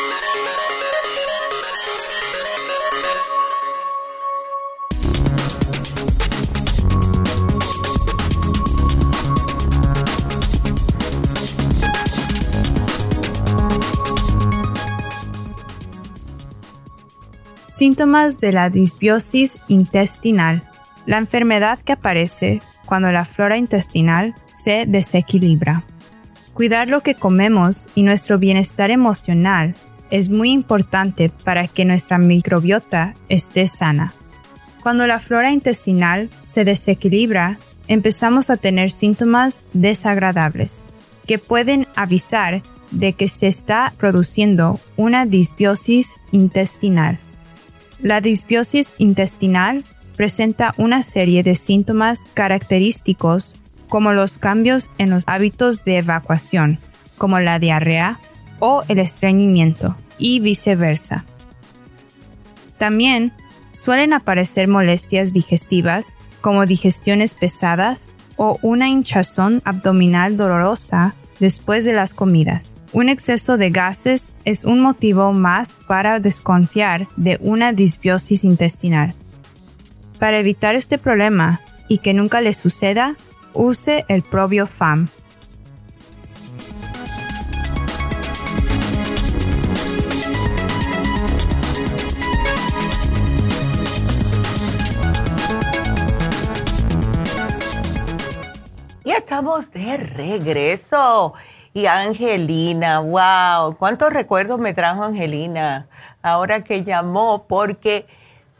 Síntomas de la disbiosis intestinal. La enfermedad que aparece cuando la flora intestinal se desequilibra. Cuidar lo que comemos y nuestro bienestar emocional es muy importante para que nuestra microbiota esté sana. Cuando la flora intestinal se desequilibra, empezamos a tener síntomas desagradables que pueden avisar de que se está produciendo una disbiosis intestinal. La disbiosis intestinal presenta una serie de síntomas característicos como los cambios en los hábitos de evacuación, como la diarrea, o el estreñimiento y viceversa. También suelen aparecer molestias digestivas como digestiones pesadas o una hinchazón abdominal dolorosa después de las comidas. Un exceso de gases es un motivo más para desconfiar de una disbiosis intestinal. Para evitar este problema y que nunca le suceda, use el propio FAM. Ya estamos de regreso. Y Angelina, wow, cuántos recuerdos me trajo Angelina ahora que llamó, porque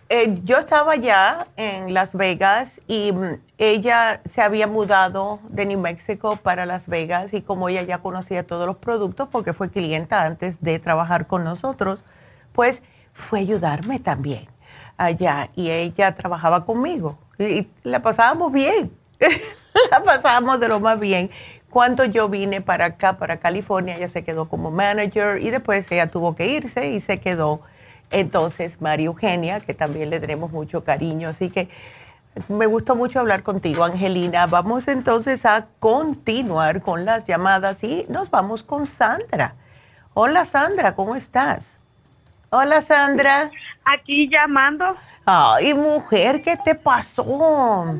eh, yo estaba ya en Las Vegas y mm, ella se había mudado de New Mexico para Las Vegas y como ella ya conocía todos los productos porque fue clienta antes de trabajar con nosotros, pues fue ayudarme también allá y ella trabajaba conmigo. Y la pasábamos bien, la pasábamos de lo más bien cuando yo vine para acá, para California, ella se quedó como manager y después ella tuvo que irse y se quedó entonces María Eugenia, que también le tenemos mucho cariño. Así que me gustó mucho hablar contigo, Angelina. Vamos entonces a continuar con las llamadas y nos vamos con Sandra. Hola Sandra, ¿cómo estás? Hola Sandra. Aquí llamando. Ay, mujer, ¿qué te pasó?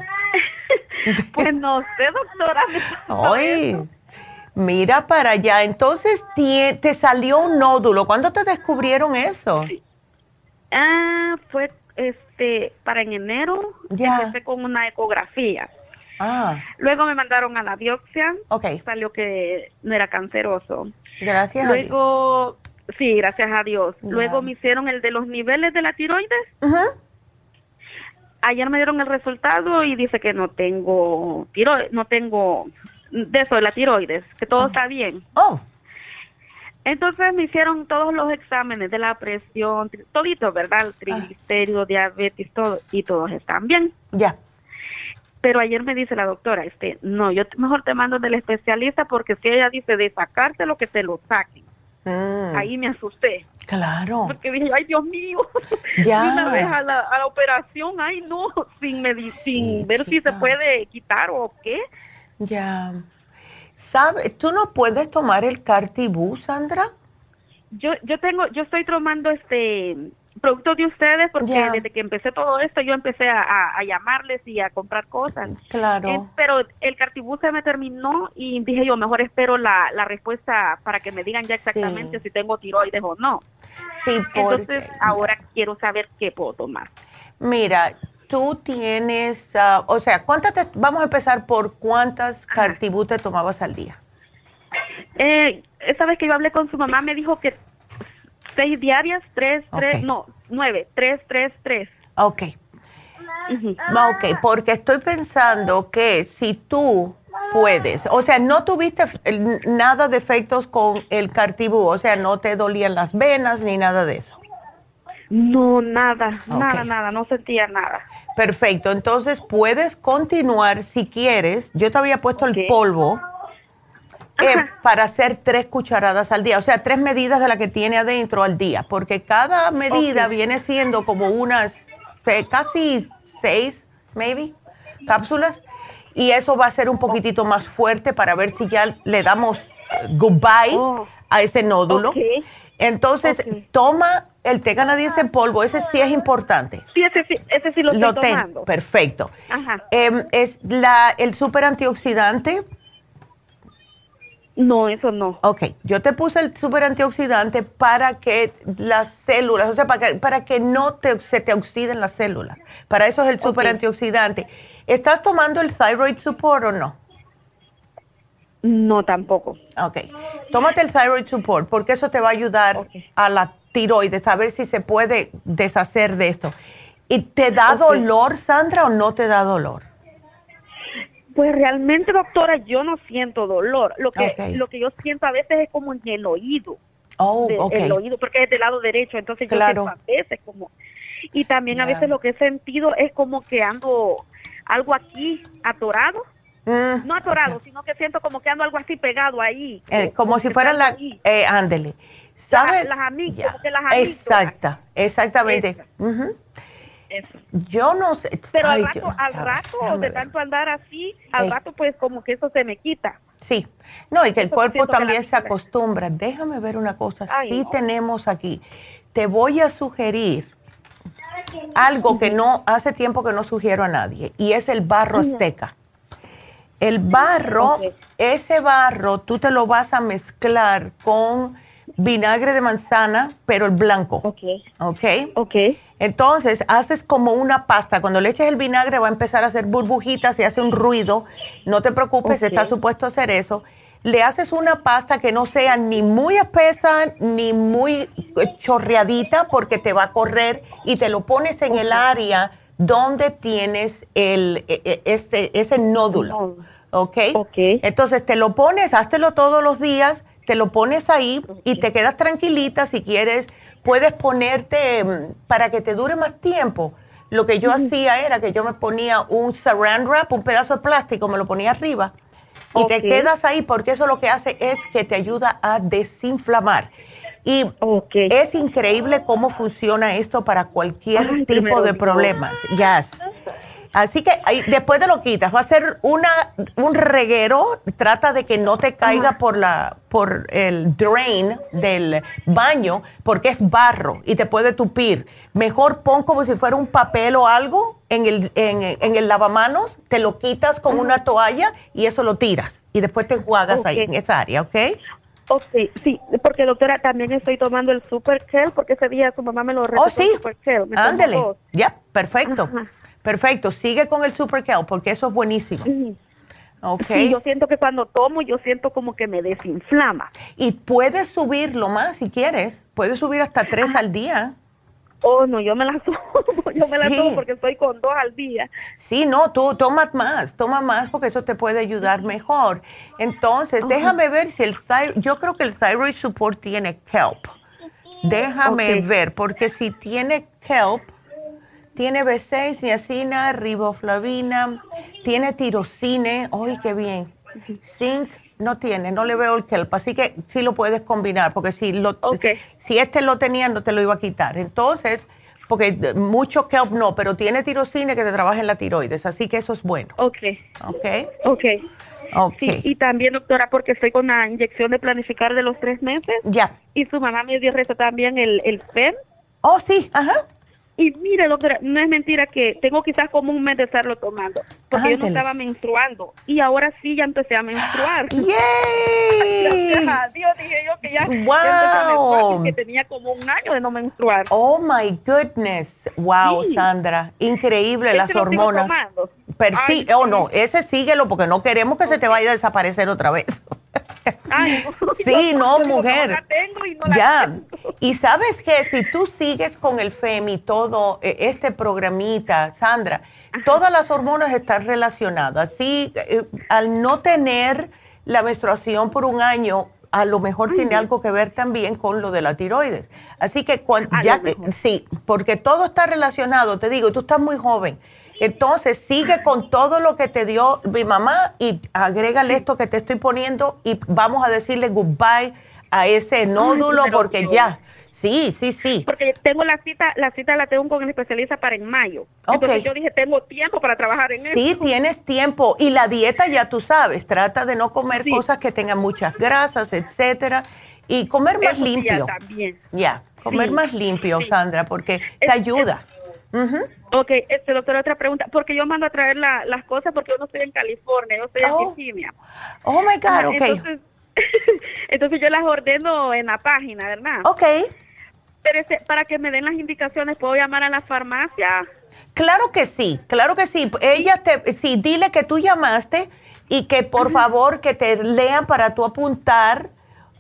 pues no sé, doctora. Ay, mira para allá. Entonces te salió un nódulo. ¿Cuándo te descubrieron eso? Ah, fue este para en enero. Ya. Empecé con una ecografía. Ah. Luego me mandaron a la biopsia. Ok. Salió que no era canceroso. Gracias. Luego, sí, gracias a Dios. Luego me hicieron el de los niveles de la tiroides. Ajá ayer me dieron el resultado y dice que no tengo tiroides, no tengo de eso de la tiroides, que todo oh. está bien. Oh. Entonces me hicieron todos los exámenes de la presión, todito, ¿verdad? El triglicerio, diabetes, todo, y todos están bien. Ya. Pero ayer me dice la doctora, este, no, yo mejor te mando del especialista porque si ella dice de sacarte lo que te lo saquen. Mm. Ahí me asusté. Claro. Porque dije, ay Dios mío, ya. una vez a la, a la operación, ay no, sin, sin ver si se puede quitar o qué. Ya. ¿Sabes? ¿Tú no puedes tomar el Cartibú, Sandra? Yo, yo tengo, yo estoy tomando este productos de ustedes porque desde que empecé todo esto yo empecé a, llamarles y a comprar cosas. Claro. Eh, pero el cartibú se me terminó y dije yo, mejor espero la, la respuesta para que me digan ya exactamente si tengo tiroides o no. Sí, Entonces ahora quiero saber qué puedo tomar. Mira, tú tienes, ah, o sea, ¿cuántas te, vamos a empezar por cuántas cartibú te tomabas al día? Eh, esa vez que yo hablé con su mamá me dijo que seis diarias, tres, tres, no, nueve, tres, tres, tres. Ok. Ok, porque estoy pensando que si tú puedes, o sea, no tuviste nada de efectos con el cartibú, o sea, no te dolían las venas ni nada de eso. No, nada, nada, nada, no sentía nada. Perfecto, entonces puedes continuar si quieres. Yo te había puesto el polvo eh, para hacer tres cucharadas al día, o sea, tres medidas de la que tiene adentro al día, porque cada medida viene siendo como unas casi seis, maybe, cápsulas, y eso va a ser un poquitito más fuerte para ver si ya le damos goodbye oh. a ese nódulo. Entonces, toma el té canadiense en polvo, ese sí es importante. Sí, ese sí, ese sí lo estoy tomando. Perfecto. Em, es la, el super antioxidante no, eso no. Ok, yo te puse el super antioxidante para que las células, o sea, para que, para que no te, se te oxiden las células. Para eso es el super antioxidante. ¿Estás tomando el thyroid support o no? No, tampoco. Ok, tómate el thyroid support porque eso te va a ayudar a la tiroides, a ver si se puede deshacer de esto. ¿Y te da dolor, Sandra, o no te da dolor? Pues realmente, doctora, yo no siento dolor. Lo que, lo que yo siento a veces es como en el oído. Oh, El oído, porque es del lado derecho, entonces yo siento a veces como... Y también a veces lo que he sentido es como que ando algo aquí atorado. Mm. No atorado, sino que siento como que ando algo así pegado ahí. Eh, como, si fuera la... Eh, ándele. ¿Sabes? Las, amigas, Exacta, exactamente. Yo no sé. Pero al rato, al rato de tanto andar así, al rato pues como que eso se me quita. Sí, no, y que el cuerpo también se acostumbra. Déjame ver una cosa. sí tenemos aquí. Te voy a sugerir algo que no, hace tiempo que no sugiero a nadie, y es el barro azteca. El barro, ese barro, tú te lo vas a mezclar con vinagre de manzana, pero el blanco. Ok. Ok. Ok. Entonces, haces como una pasta. Cuando le eches el vinagre va a empezar a hacer burbujitas y hace un ruido. No te preocupes, está supuesto hacer eso. Le haces una pasta que no sea ni muy espesa ni muy chorreadita porque te va a correr y te lo pones en el área donde tienes el, e, e, este, ese nódulo. ¿Ok? Ok. Entonces te lo pones, háztelo todos los días, te lo pones ahí y te quedas tranquilita si quieres puedes ponerte mm, para que te dure más tiempo. Lo que yo hacía era que yo me ponía un saran wrap, un pedazo de plástico, me lo ponía arriba y te quedas ahí porque eso lo que hace es que te ayuda a desinflamar. Y es increíble cómo funciona esto para cualquier tipo de problemas. Yes. Así que ahí, después de lo quitas, va a ser una, un reguero, trata de que no te caiga por, la, por el drain del baño, porque es barro y te puede tupir. Mejor pon como si fuera un papel o algo en el, en, en el lavamanos, te lo quitas con una toalla y eso lo tiras. Y después te enjuagas ahí en esa área, ¿ok? Ok, sí, porque doctora, también estoy tomando el Super Kel, porque ese día su mamá me lo recetó. Oh, sí, Super ándele, ya, perfecto. Perfecto, sigue con el Super Kel porque eso es buenísimo. Okay. yo siento que cuando tomo, yo siento como que me desinflama. Y puedes subirlo más si quieres. Puedes subir hasta tres al día. Oh, no, yo me la tomo, yo me la tomo porque estoy con dos al día. Sí, no, tú tomas más, toma más porque eso te puede ayudar mejor. Entonces, déjame ver si el yo creo que el thyroid support tiene kelp. Déjame ver, porque si tiene kelp, tiene B6, niacina, riboflavina, tiene tirosine, ¡ay, qué bien! Zinc no tiene, no le veo el kelp, así que sí lo puedes combinar, porque si, lo, si este lo tenía, no te lo iba a quitar. Entonces, porque mucho kelp no, pero tiene tirosine que te trabaja en la tiroides, así que eso es bueno. Ok. Ok. Ok. Okay. Sí, y también, doctora, porque estoy con la inyección de planificar de los tres meses. Ya. Y su mamá me dio también el, el FEM. Oh, sí, ajá. Y mire, doctora, no es mentira que tengo quizás como un mes de estarlo tomando, porque yo no estaba menstruando y ahora sí ya empecé a menstruar. ¡Yay! Dios, dije yo que ya, wow. que tenía como un año de no menstruar. Oh my goodness. Wow, Sandra, increíble las hormonas. Pero sí, oh no, ese síguelo porque no queremos que se te vaya a desaparecer otra vez. sí, no, mujer. ya. Y sabes que si tú sigues con el FEM y todo e, este programita, Sandra, todas las hormonas están relacionadas. Sí, eh, al no tener la menstruación por un año, a lo mejor tiene algo que ver también con lo de la tiroides. Así que cuando, ya, sí, porque todo está relacionado, te digo, tú estás muy joven. Entonces sigue con todo lo que te dio mi mamá y agrégale esto que te estoy poniendo y vamos a decirle goodbye a ese nódulo porque ya. Sí, sí, sí. Porque tengo la cita, la cita la tengo con el especialista para en mayo. Entonces yo dije, tengo tiempo para trabajar en eso. Sí, tienes tiempo. Y la dieta ya tú sabes, trata de no comer cosas que tengan muchas grasas, etcétera. Y comer más limpio. Ya, también. ya comer más limpio, Sandra, porque te ayuda. Ok, este, doctora, otra pregunta. Porque yo mando a traer las cosas porque yo no estoy en California, yo estoy en oh. Virginia. Oh, my God, ok. Entonces, entonces, yo las ordeno en la página, ¿verdad? Ok. Pero para que me den las indicaciones, ¿puedo llamar a la farmacia? Claro que sí, claro que sí. Ella te, sí, dile que tú llamaste y que por favor que te lean para tú apuntar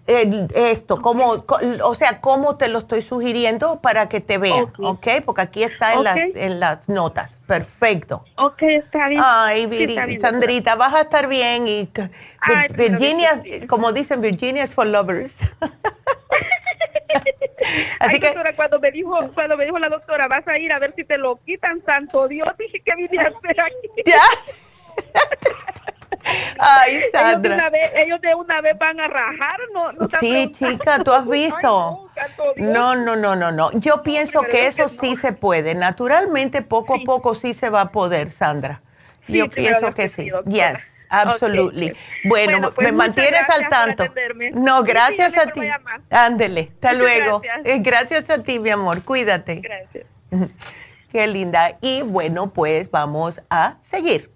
esto, como, o sea, cómo te lo estoy sugiriendo para que te vean, ¿ok? Porque aquí está en, las, en las notas. Perfecto. Ok, está bien. Ay, Sandrita, vas a estar bien. Y Virginia, como dicen, Virginia es for lovers. Así que cuando me dijo, cuando me dijo la doctora, vas a ir a ver si te lo quitan, santo Dios, dije que vine a hacer aquí. Ay, Sandra. Ellos de, una vez, ellos de una vez van a rajar, ¿no? no sí, chica, tú has visto. no, no, no, no, no. Yo pienso que eso sí se puede. Naturalmente, poco a poco sí se va a poder, Sandra. Yo pienso que, sí. Yes. Absolutely. Bueno, pues me mantienes al tanto. No, gracias a ti. Ándele, hasta luego. Eh, gracias. a ti, mi amor. Cuídate. Gracias. Qué linda. Y bueno, pues vamos a seguir.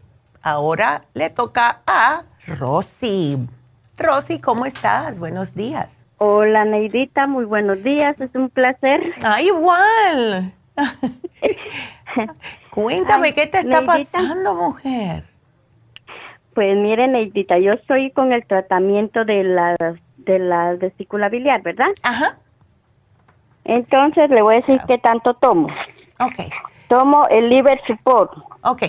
Ahora le toca a Rosy. Rosy, ¿cómo estás? Buenos días. Hola, Neidita, muy buenos días. Es un placer. Ah, igual. Cuéntame, ¿qué te está pasando, mujer? Pues miren, Neidita, yo estoy con el tratamiento de la, de la vesícula biliar, ¿verdad? Ajá. Entonces le voy a decir qué tanto tomo. Ok. Tomo el liver support. Ok.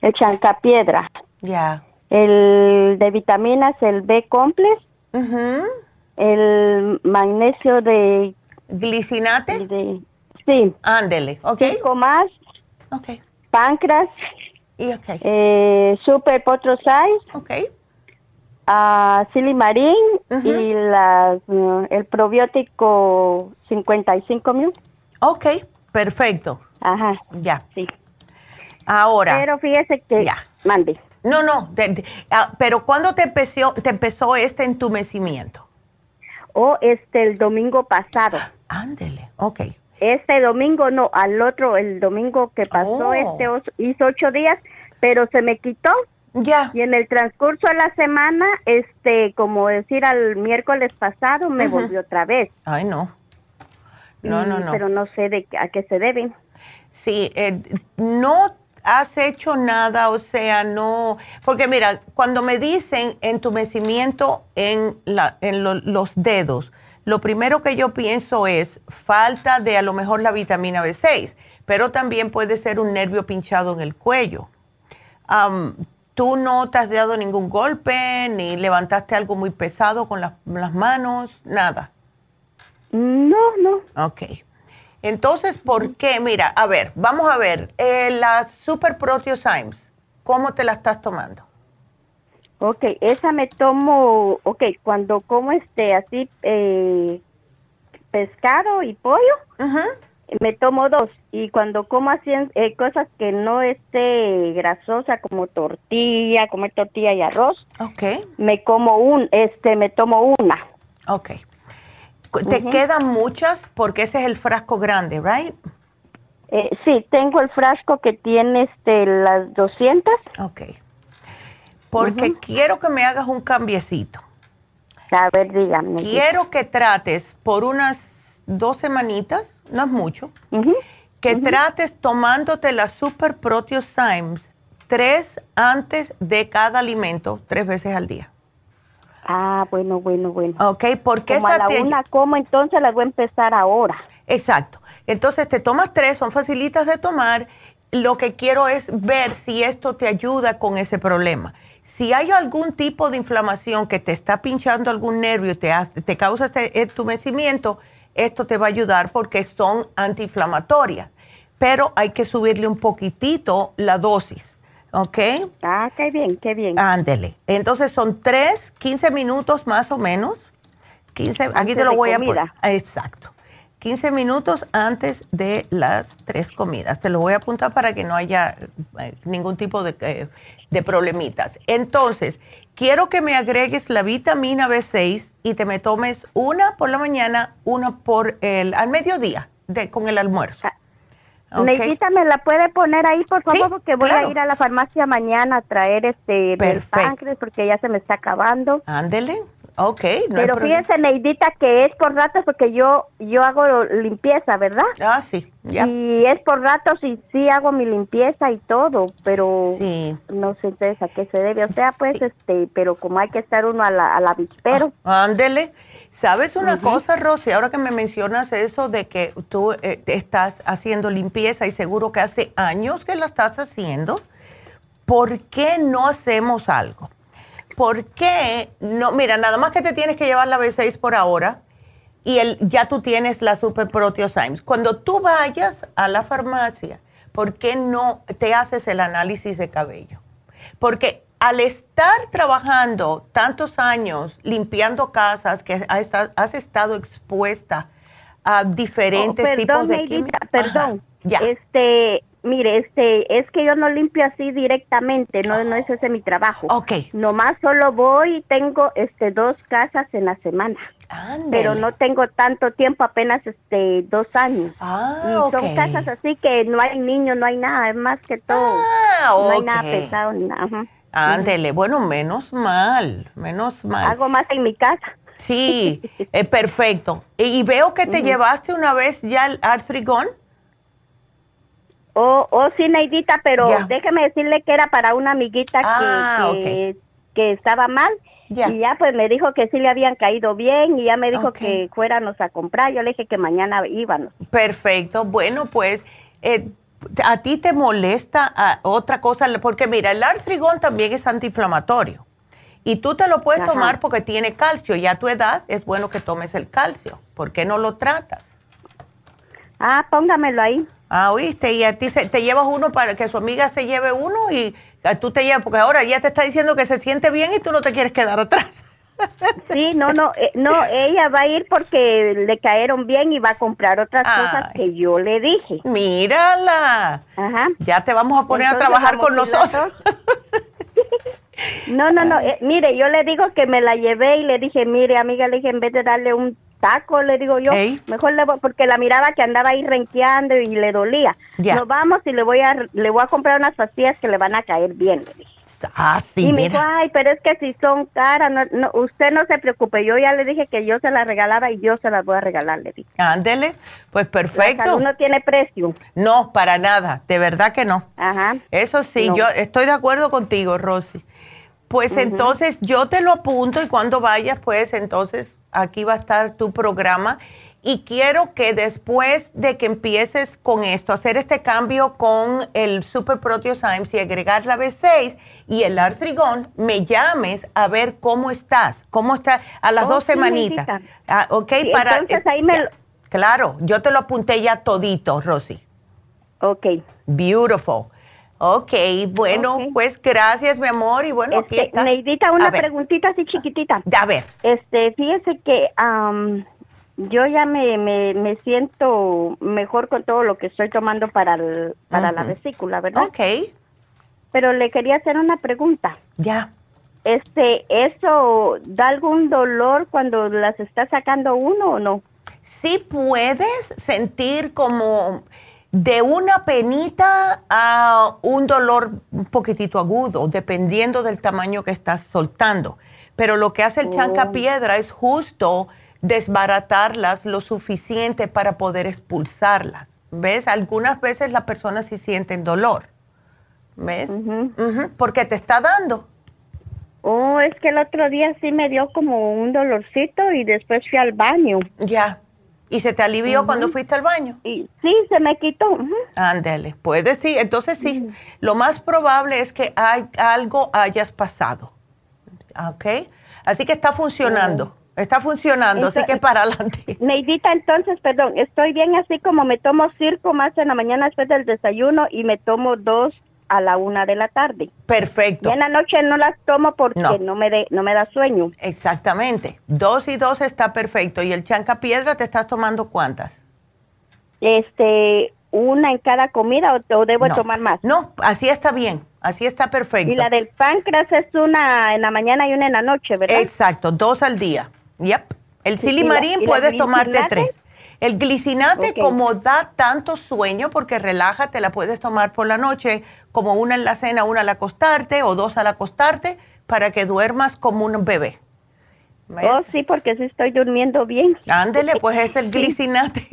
El chancapiedra. Ya. El de vitaminas, el B complex. El magnesio de... ¿Glicinate? sí. Ándele, ok. Cinco más. Ok. Páncreas. Y okay. eh, Super Potrosize. Ok. Uh, Silimarín y la, uh, el probiótico 55 mil. Ok, perfecto. Ajá. Ya. Sí. Ahora. Pero fíjese que. Ya. Mande. No, no. Ah, pero ¿cuándo te empezó, te empezó este entumecimiento? Oh, este, el domingo pasado. Ándele, ok. Este domingo no, al otro, el domingo que pasó, Oh. este hizo ocho días, pero se me quitó. Ya. Y en el transcurso de la semana, este, como decir al miércoles pasado, me volvió otra vez. Ay, no. No, no, no. Pero no sé de qué- a qué se debe. Sí, eh, no has hecho nada, o sea, no, porque mira, cuando me dicen entumecimiento en, la, en lo- los dedos, lo primero que yo pienso es falta de a lo mejor la vitamina B6, pero también puede ser un nervio pinchado en el cuello. ¿Tú no te has dado ningún golpe, ni levantaste algo muy pesado con las, las manos? Nada. No, no. Ok. Entonces, ¿por qué? Mira, a ver, vamos a ver, eh, la Super Proteosymes, ¿cómo te la estás tomando? Ok, esa me tomo, ok, cuando como este así eh, pescado y pollo, me tomo dos. Y cuando como así eh, cosas que no esté grasosa, como tortilla, comer tortilla y arroz, Ok, me como un, este, me tomo una. ok. ¿Te quedan muchas? Porque ese es el frasco grande, ¿right? Eh, sí, tengo el frasco que tiene este las 200. Ok. Porque quiero que me hagas un cambiecito. A ver, dígame. Quiero que trates por unas dos semanitas, no es mucho, que trates tomándote la Super Proteosymes tres antes de cada alimento, tres veces al día. Ah, bueno, bueno, bueno. Ok, porque Como a esa la te- una como, entonces las voy a empezar ahora. Exacto. Entonces te tomas tres, son facilitas de tomar. Lo que quiero es ver si esto te ayuda con ese problema. Si hay algún tipo de inflamación que te está pinchando algún nervio y te, hace- te causa este entumecimiento, esto te va a ayudar porque son antiinflamatorias. Pero hay que subirle un poquitito la dosis. ¿Ok? Ah, qué bien, qué bien. Ándele. Entonces son tres, 15 minutos más o menos. 15, aquí Antes te lo voy a poner. Exacto. 15 minutos antes de las tres comidas. Te lo voy a apuntar para que no haya eh, ningún tipo de, eh, de problemitas. Entonces, quiero que me agregues la vitamina B6 y te me tomes una por la mañana, una por el al mediodía de, con el almuerzo. ¿Ok? Neidita, ¿me la puede poner ahí, por favor? porque voy claro. a ir a la farmacia mañana a traer este del páncreas porque ya se me está acabando. Ándele. Ok. no Pero fíjese, Neidita, que es por ratos porque yo yo hago limpieza, ¿verdad? Ah, sí, ya. Y es por ratos y sí hago mi limpieza y todo, pero Sí. no sé entonces a qué se debe. O sea, pues, este, pero como hay que estar uno a la, a la avispero. Ándele. ¿Sabes una cosa, Rosy? Ahora que me mencionas eso de que tú eh, estás haciendo limpieza y seguro que hace años que la estás haciendo, ¿por qué no hacemos algo? ¿Por qué no? Mira, nada más que te tienes que llevar la B6 por ahora y el, ya tú tienes la Super Proteosymes. Cuando tú vayas a la farmacia, ¿por qué no te haces el análisis de cabello? Porque al estar trabajando tantos años limpiando casas, que has estado expuesta a diferentes oh, tipos de químicos. Perdón, este, mire, este, es que yo no limpio así directamente, no, no es ese mi trabajo. Ok. Nomás solo voy y tengo, este, dos casas en la semana. Pero no tengo tanto tiempo, apenas este dos años. Ah, y son casas así que no hay niños, no hay nada, es más que todo. Ah, no hay nada pesado ni nada. Ándele, bueno, menos mal, menos mal. Hago más en mi casa. Sí, es perfecto. Y, veo que te llevaste una vez ya el artrigón. Oh, oh, sí, Neidita, pero déjeme decirle que era para una amiguita que, ah, que, estaba mal. Y ya pues me dijo que sí le habían caído bien y ya me dijo que fuéramos a comprar. Yo le dije que mañana íbamos. Perfecto. Bueno, pues eh, a ti te molesta otra cosa, porque mira, el artrigón también es antiinflamatorio. Y tú te lo puedes tomar porque tiene calcio y a tu edad es bueno que tomes el calcio. ¿Por qué no lo tratas? Ah, póngamelo ahí. Ah, oíste, y a ti se, te llevas uno para que su amiga se lleve uno y tú te llevas, porque ahora ya te está diciendo que se siente bien y tú no te quieres quedar atrás. Sí, no, no, eh, no, ella va a ir porque le cayeron bien y va a comprar otras cosas que yo le dije. Mírala. Ajá. Ya te vamos a poner a trabajar con nosotros. No, no, no, eh, mire, yo le digo que me la llevé y le dije, mire, amiga, le dije, en vez de darle un taco, le digo yo, mejor le voy, porque la miraba que andaba ahí renqueando y le dolía. Nos vamos y le voy a le voy a comprar unas pastillas que le van a caer bien, le dije. Ah, sí, y me dijo, ay, pero es que si son caras, no, usted no se preocupe, yo ya le dije que yo se las regalaba y yo se las voy a regalar, le dije. Ándele, pues perfecto. no tiene precio. No, para nada, de verdad que no. Ajá. Eso sí, yo estoy de acuerdo contigo, Rosy. Pues entonces yo te lo apunto y cuando vayas, pues entonces aquí va a estar tu programa. Y quiero que después de que empieces con esto, hacer este cambio con el Super Proteosymes y agregar la B6 y el artrigón, me llames a ver cómo estás, cómo estás a las dos semanitas. Ah, ok, para. Entonces ahí me Claro, yo te lo apunté ya todito, Rosy. Ok. Beautiful. Ok, bueno, pues gracias, mi amor, y bueno, aquí este, está. Neidita, una preguntita así chiquitita. A ver. Este, fíjese que yo ya me, me, siento mejor con todo lo que estoy tomando para, para la vesícula, ¿verdad? Ok. Pero le quería hacer una pregunta. Ya. Este, ¿eso da algún dolor cuando las está sacando uno o no? Sí puedes sentir como de una penita a un dolor un poquitito agudo, dependiendo del tamaño que estás soltando. Pero lo que hace el chanca oh. piedra es justo desbaratarlas lo suficiente para poder expulsarlas. ¿Ves? Algunas veces las personas sí sienten dolor. ¿Ves? Porque te está dando. Oh, es que el otro día sí me dio como un dolorcito y después fui al baño. Ya. ¿Y se te alivió cuando fuiste al baño? Y, sí, se me quitó. Ándale, puede sí. Entonces sí, lo más probable es que hay, algo hayas pasado. ¿Ok? Así que está funcionando. Está funcionando, así que para adelante. Neidita, entonces, perdón, estoy bien así como me tomo circo más en la mañana después del desayuno y me tomo dos a la una de la tarde. Perfecto. Y en la noche no las tomo porque no, me, de, no me da sueño. Exactamente. Dos y dos está perfecto. ¿Y el chanca piedra te estás tomando cuántas? Este, una en cada comida o, debo tomar más? No, así está bien. Así está perfecto. Y la del páncreas es una en la mañana y una en la noche, ¿verdad? Exacto, dos al día. Yep. El silimarín puedes tomarte tres. El glicinate, como da tanto sueño, porque relaja, te la puedes tomar por la noche, como una en la cena, una al acostarte o dos al acostarte, para que duermas como un bebé. Oh, sí, porque sí estoy durmiendo bien. Ándele, pues es el glicinate.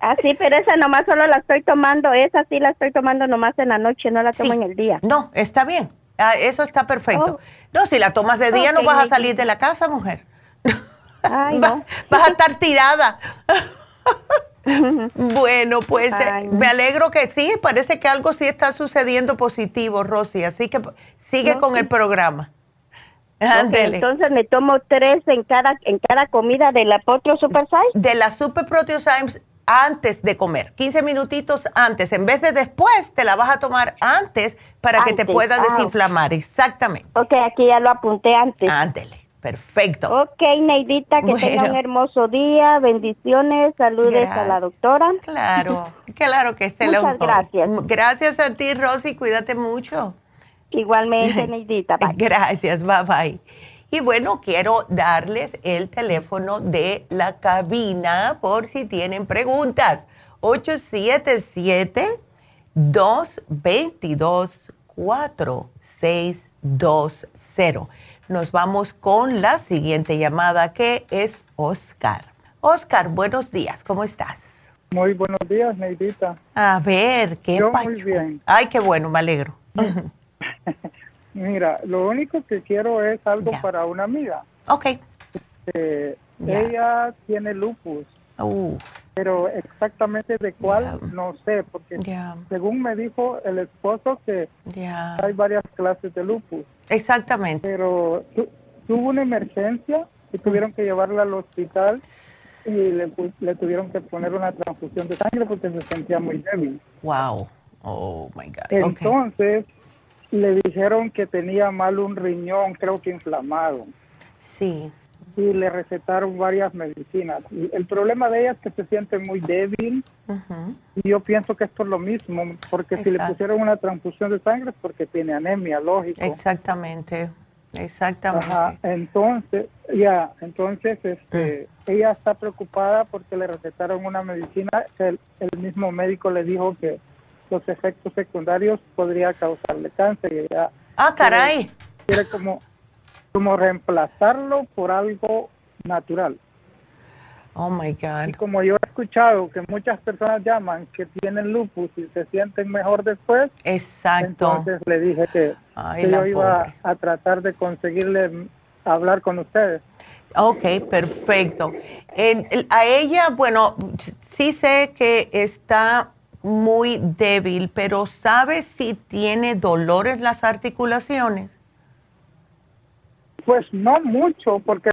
ah, sí, pero esa nomás solo la estoy tomando, esa sí la estoy tomando nomás en la noche, no la tomo en el día. No, está bien, ah, eso está perfecto. Oh. No, si la tomas de día no vas a salir de la casa, mujer. Ay, no. Vas a estar tirada. bueno, pues eh, me alegro que sí, parece que algo sí está sucediendo positivo, Rosy, así que sigue con el programa. entonces me tomo tres en cada en cada comida de la Potro Super Size. De la Super Proteosymes antes de comer, 15 minutitos antes. En vez de después, te la vas a tomar antes para que te pueda ah, desinflamar. Exactamente. Ok, aquí ya lo apunté antes. Ándele. Perfecto. Ok, Neidita, que tenga un hermoso día. Bendiciones, saludes a la doctora. Claro, claro que esté Muchas gracias. Gracias a ti, Rosy. Cuídate mucho. Igualmente, Neidita. Gracias, bye bye. Y bueno, quiero darles el teléfono de la cabina por si tienen preguntas. 877-222-4620. Nos vamos con la siguiente llamada que es Oscar. Oscar, buenos días, ¿cómo estás? Muy buenos días, Neidita. A ver, qué Yo muy bien. Ay, qué bueno, me alegro. Mira, lo único que quiero es algo para una amiga. Ok. Este, ella tiene lupus. Uh. Pero exactamente de cuál no sé, porque según me dijo el esposo que hay varias clases de lupus. Exactamente. Pero tuvo una emergencia y tuvieron que llevarla al hospital y le, le, tuvieron que poner una transfusión de sangre porque se sentía muy débil. Wow. Oh my God. Entonces le dijeron que tenía mal un riñón, creo que inflamado. Sí. Y le recetaron varias medicinas. El problema de ella es que se siente muy débil. Y yo pienso que es por lo mismo, porque si le pusieron una transfusión de sangre es porque tiene anemia, lógico. Exactamente. Exactamente. Entonces, ya, entonces este, mm. ella está preocupada porque le recetaron una medicina que el mismo médico le dijo que los efectos secundarios podría causarle cáncer. Y ella ah, caray. Quiere, como, como reemplazarlo por algo natural. Oh my God. Y como yo he escuchado que muchas personas llaman que tienen lupus y se sienten mejor después. Exacto. Entonces le dije que, yo iba a tratar de conseguirle hablar con ustedes. Ok, perfecto. a ella, bueno, sí sé que está muy débil, pero ¿sabe si tiene dolores las articulaciones? Pues no mucho, porque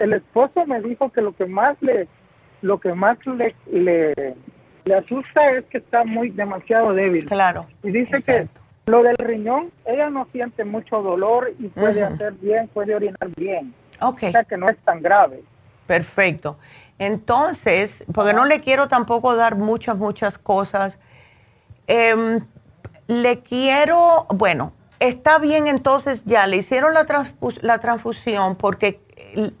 el esposo me dijo que lo que más le lo que más le, le, asusta es que está muy demasiado débil. Claro. Y dice que lo del riñón, ella no siente mucho dolor y puede hacer bien, puede orinar bien. Ok. O sea que no es tan grave. Perfecto. Entonces, porque no le quiero tampoco dar muchas, muchas cosas, em, le quiero, bueno, está bien entonces ya, le hicieron la, la transfusión porque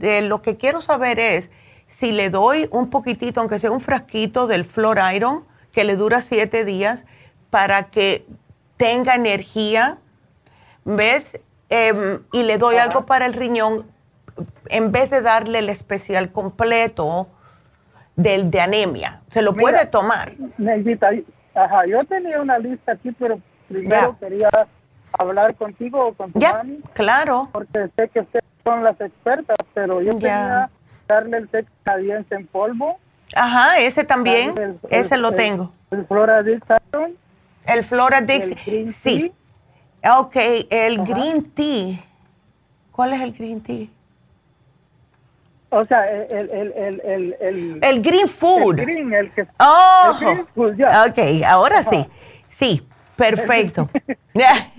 eh, lo que quiero saber es si le doy un poquitito, aunque sea un frasquito del Flor Iron, que le dura siete días, para que tenga energía, ¿ves? Em, y le doy algo para el riñón en vez de darle el especial completo del de anemia. Se lo puede tomar. Necesita, ajá, yo tenía una lista aquí, pero primero quería hablar contigo o con tu ya, claro. Porque sé que ustedes son las expertas, pero yo quería darle el té canadiense en polvo. Ajá, ese también, ese lo tengo. El Floradix El Floradix, sí. Ok, el Green Tea. ¿Cuál es el Green Tea? O sea, el, el, el, el, el green food. El green, el que. Oh, Ok, ahora sí. Sí, perfecto. ya.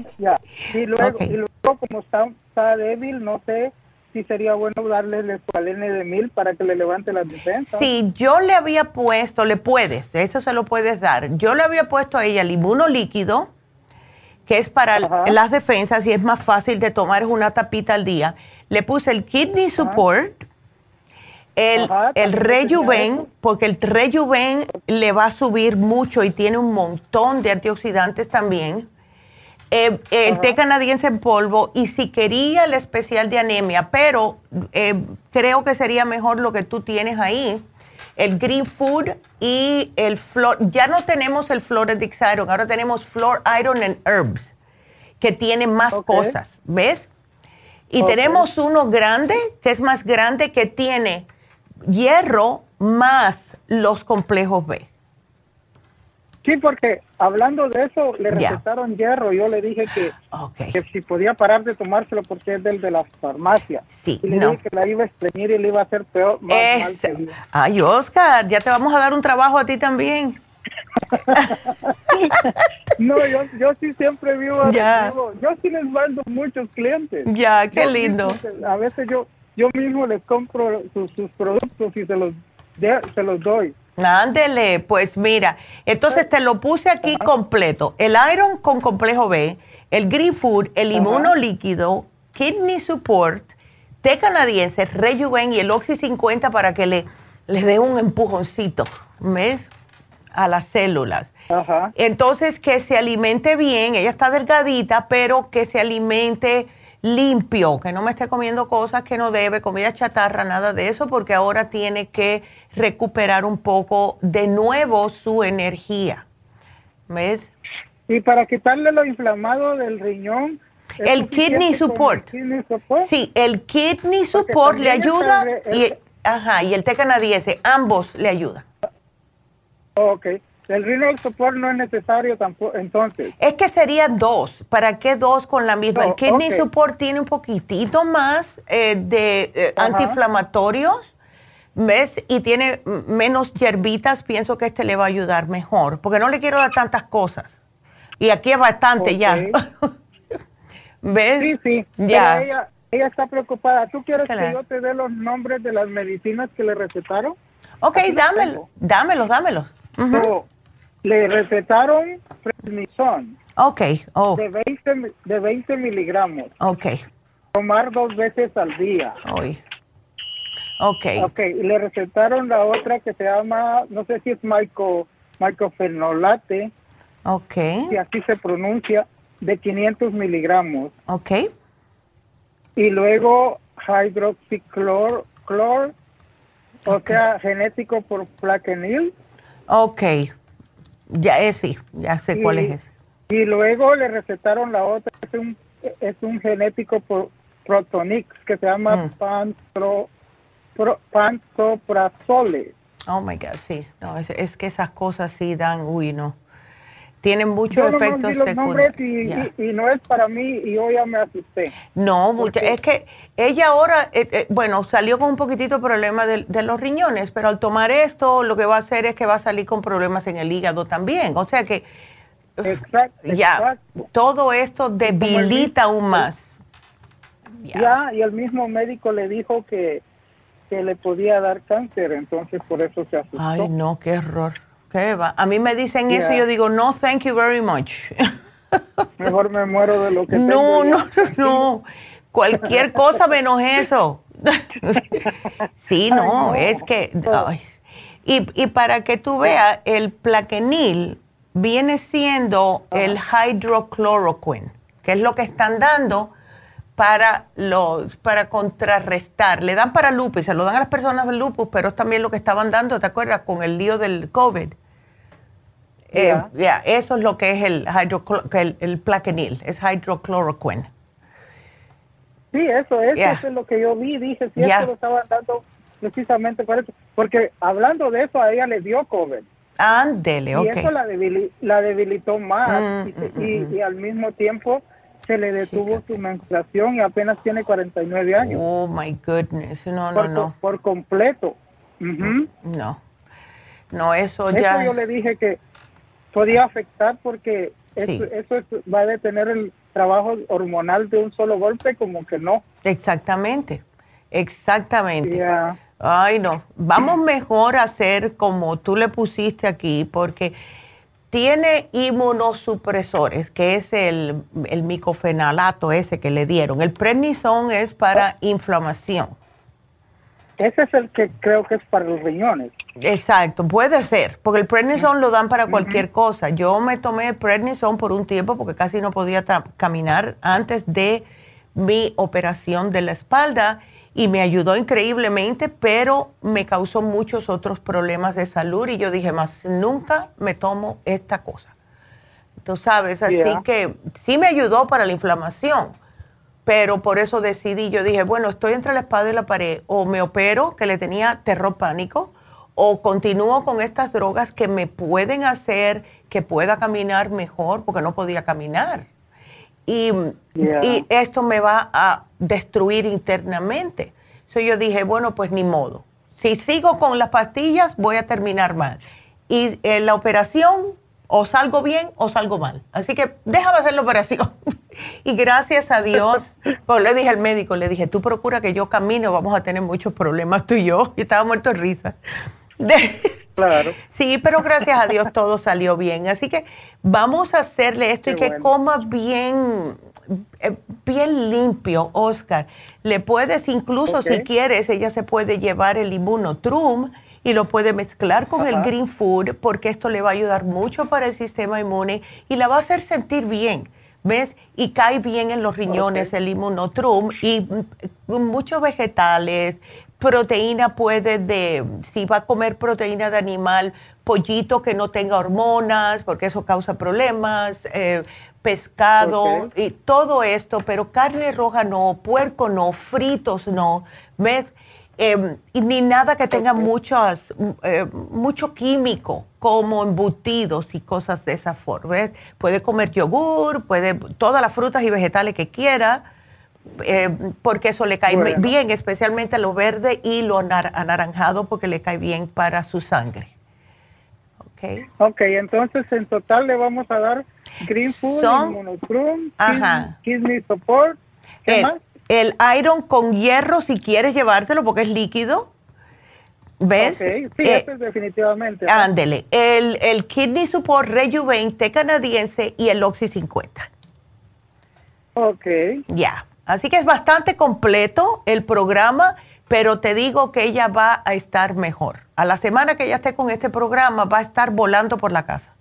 Y, luego, y luego, como está, está, débil, no sé si sería bueno darle el escualene de mil para que le levante las defensas. Sí, yo le había puesto, le puedes, eso se lo puedes dar. Yo le había puesto a ella el líquido, que es para las defensas y es más fácil de tomar, es una tapita al día. Le puse el kidney support el, el rejuven, porque el rejuven le va a subir mucho y tiene un montón de antioxidantes también. Eh, el té canadiense en polvo y si quería el especial de anemia, pero eh, creo que sería mejor lo que tú tienes ahí, el Green Food y el Flor. Ya no tenemos el Floradix Iron, ahora tenemos Flor Iron and Herbs, que tiene más cosas, ¿ves? Y tenemos uno grande, que es más grande, que tiene hierro más los complejos B. Sí, porque hablando de eso, le recetaron hierro. Yo le dije que, que, si podía parar de tomárselo porque es del de la farmacia. Sí, y le dije que la iba a exprimir y le iba a hacer peor. Más Ay, Oscar, ya te vamos a dar un trabajo a ti también. no, yo, yo sí siempre vivo, ya. yo sí les mando muchos clientes. Ya, qué lindo. a veces yo yo mismo les compro sus, productos y se los, se los doy. Ándele, pues mira, entonces te lo puse aquí completo. El Iron con complejo B, el Green Food, el inmuno líquido, Kidney Support, té canadiense, Rejuven y el Oxy 50 para que le, le dé un empujoncito, ¿ves? A las células. Ajá. Entonces, que se alimente bien, ella está delgadita, pero que se alimente limpio, que no me esté comiendo cosas que no debe, comida chatarra, nada de eso, porque ahora tiene que recuperar un poco de nuevo su energía. ¿Ves? Y para quitarle lo inflamado del riñón. El kidney support. Sí, el kidney support le ayuda y, ajá, y el té canadiense, ambos le ayudan. Ok. El renal support no es necesario tampoco, entonces. Es que serían dos. ¿Para qué dos con la misma? el kidney support tiene un poquitito más eh, de eh, antiinflamatorios, ¿ves? Y tiene menos hierbitas. Pienso que este le va a ayudar mejor, porque no le quiero dar tantas cosas. Y aquí es bastante ya. ¿Ves? Sí, sí. Ya. Ella, ella, está preocupada. ¿Tú quieres que yo te dé los nombres de las medicinas que le recetaron? Ok, dámelo, dámelos, dámelos le recetaron prednisón. Ok, oh. De 20, de 20 miligramos. Ok. Tomar dos veces al día. Hoy. Ok. Ok, y le recetaron la otra que se llama, no sé si es micro, microfenolate. Ok. Si así se pronuncia, de 500 miligramos. Ok. Y luego hydroxiclor, clor, o sea, genético por plaquenil. Ok. Ya es, sí, ya sé cuál es ese. Y luego le recetaron la otra, es un, es un genético por Protonix que se llama mm. pantro, pantoprazole. Oh my God, sí. No, es, es, que esas cosas sí dan, uy, no. Tienen muchos efectos secundarios. Y, no es para mí y yo ya me asusté. No, mucha, es que ella ahora, eh, eh, bueno, salió con un poquitito problema de, los riñones, pero al tomar esto lo que va a hacer es que va a salir con problemas en el hígado también. O sea que exacto, ya todo esto debilita aún más. Ya. y el mismo médico le dijo que, que le podía dar cáncer, entonces por eso se asustó. Ay, no, qué error. A mí me dicen eso y yo digo, no, thank you very much. Mejor me muero de lo que No, no, no, no. Cualquier cosa menos eso. sí, no, es que... Y, y, para que tú veas, el plaquenil viene siendo el hydrochloroquine, que es lo que están dando para los para contrarrestar. Le dan para lupus, se lo dan a las personas del lupus, pero es también lo que estaban dando, ¿te acuerdas? Con el lío del COVID. Eh, eso es lo que es el, el, el plaquenil, es hydrochloroquine. Sí, eso, es, eso es lo que yo vi, dije, si esto lo estaban dando precisamente por eso, porque hablando de eso, a ella le dio COVID. Ándele, ok. Y eso la, la debilitó más mm, mm, mm, y, al mismo tiempo se le detuvo su menstruación y apenas tiene 49 años. Oh, my goodness, no, no, no. Por completo. No, no, eso ya... Eso yo le dije que podía afectar porque eso, va a detener el trabajo hormonal de un solo golpe, como que no. Exactamente, exactamente. Ay, no, vamos mejor a hacer como tú le pusiste aquí, porque tiene inmunosupresores, que es el, el micofenalato ese que le dieron. El prednisone es para inflamación. Ese es el que creo que es para los riñones. Exacto, puede ser, porque el prednisone lo dan para cualquier cosa. Yo me tomé el prednisone por un tiempo porque casi no podía caminar antes de mi operación de la espalda y me ayudó increíblemente, pero me causó muchos otros problemas de salud y yo dije, más nunca me tomo esta cosa. Tú sabes, así que sí me ayudó para la inflamación pero por eso decidí, yo dije, bueno, estoy entre la espada y la pared, o me opero, que le tenía terror pánico, o continúo con estas drogas que me pueden hacer que pueda caminar mejor porque no podía caminar. Y, y esto me va a destruir internamente. Entonces yo dije, bueno, pues ni modo. Si sigo con las pastillas, voy a terminar mal. Y en la operación, o salgo bien o salgo mal. Así que déjame hacer la operación. y gracias a Dios, pues le dije al médico, le dije, tú procura que yo camine, vamos a tener muchos problemas tú y yo. Y estaba muerto de risa. Claro. Sí, pero gracias a Dios todo salió bien. Así que vamos a hacerle esto y que coma bien, eh, bien limpio, Oscar. Le puedes, incluso si quieres, ella se puede llevar el inmunotrum y lo puede mezclar con el green food porque esto le va a ayudar mucho para el sistema inmune y la va a hacer sentir bien. ¿Ves? Y cae bien en los riñones el inmunotrum y mm, muchos vegetales, proteína puede de, si va a comer proteína de animal, pollito que no tenga hormonas, porque eso causa problemas, eh, pescado y todo esto, pero carne roja no, puerco no, fritos no, ¿ves? Em, y ni nada que tenga muchos, eh, mucho químico, como embutidos y cosas de esa forma. Puede comer yogur, puede todas las frutas y vegetales que quiera, eh, porque eso le cae bien, especialmente lo verde y lo anaranjado, porque le cae bien para su sangre. Ok. Ok, entonces en total le vamos a dar Green Food, Monochrome, Kidney Support, ¿qué el, más? El Iron con hierro, si quieres llevártelo, porque es líquido. ¿Ves? Okay. Sí, eh, es definitivamente. Ándele. El, el Kidney Support Rejuven, té canadiense y el Oxy 50. Ok. Ya. Así que es bastante completo el programa, pero te digo que ella va a estar mejor. A la semana que ella esté con este programa, va a estar volando por la casa.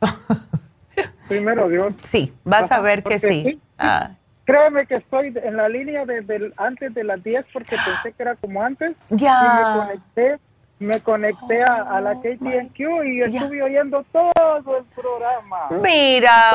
Primero Dios. Sí, vas a ver que sí. Ah. Créeme que estoy en la línea desde antes de las 10 porque pensé que era como antes. Ya. Y me conecté, me conecté a, la KTNQ y estuve oyendo todo el programa. Mira,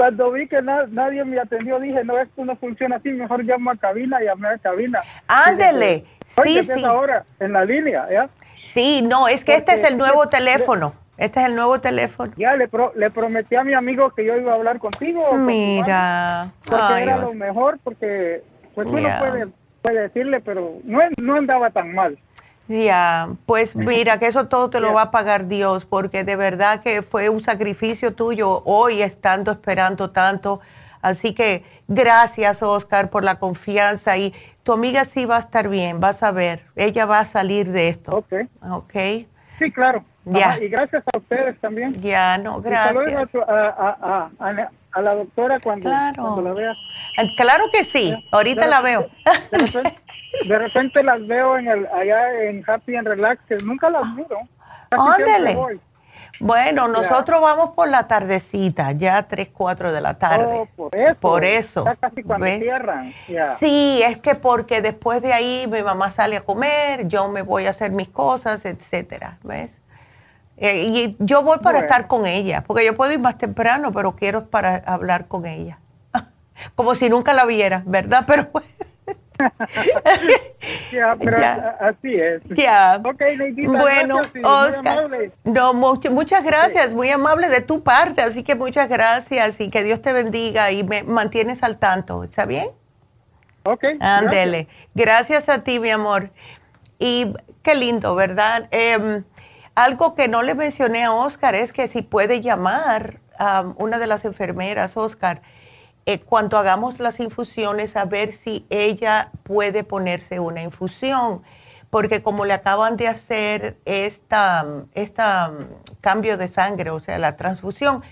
cuando vi que nadie me atendió, dije, no, esto no funciona así, mejor llamo a cabina, llamé a cabina. Ándele, sí, sí. ahora en la línea, ¿ya? Sí, no, es que este es el nuevo teléfono. Este es el nuevo teléfono. Ya le, le prometí a mi amigo que yo iba a hablar contigo. Mira. Porque era lo mejor, porque pues uno puede, puede decirle, pero no, no andaba tan mal. Ya, pues mira, que eso todo te lo va a pagar Dios, porque de verdad que fue un sacrificio tuyo hoy estando esperando tanto. Así que gracias, Oscar, por la confianza y tu amiga sí va a estar bien, vas a ver, ella va a salir de esto. Ok. Ok. Sí, claro. Ya. y gracias a ustedes también. Ya, no, gracias. a, a, la doctora cuando, cuando la vea. Claro que sí, ahorita la veo. De repente las veo en el, allá en Happy and Relax, nunca las miro. Ándele. Bueno, nosotros vamos por la tardecita, ya 3, 4 de la tarde. Oh, por eso. Por eso. casi cuando cierran. Sí, es que porque después de ahí mi mamá sale a comer, yo me voy a hacer mis cosas, etcétera, ¿ves? Eh, y yo voy para estar con ella, porque yo puedo ir más temprano, pero quiero para hablar con ella. Como si nunca la viera, ¿verdad? Pero ya, pero así es. Ya. Neidita, bueno, Oscar. No, muchas gracias, muy amable de tu parte, así que muchas gracias y que Dios te bendiga y me mantienes al tanto, ¿está bien? Ok. Ándele. Gracias. a ti, mi amor. Y qué lindo, ¿verdad? Em, algo que no le mencioné a Oscar es que si puede llamar a una de las enfermeras, Oscar, eh, cuando hagamos las infusiones a ver si ella puede ponerse una infusión, porque como le acaban de hacer esta, esta cambio de sangre, o sea, la transfusión,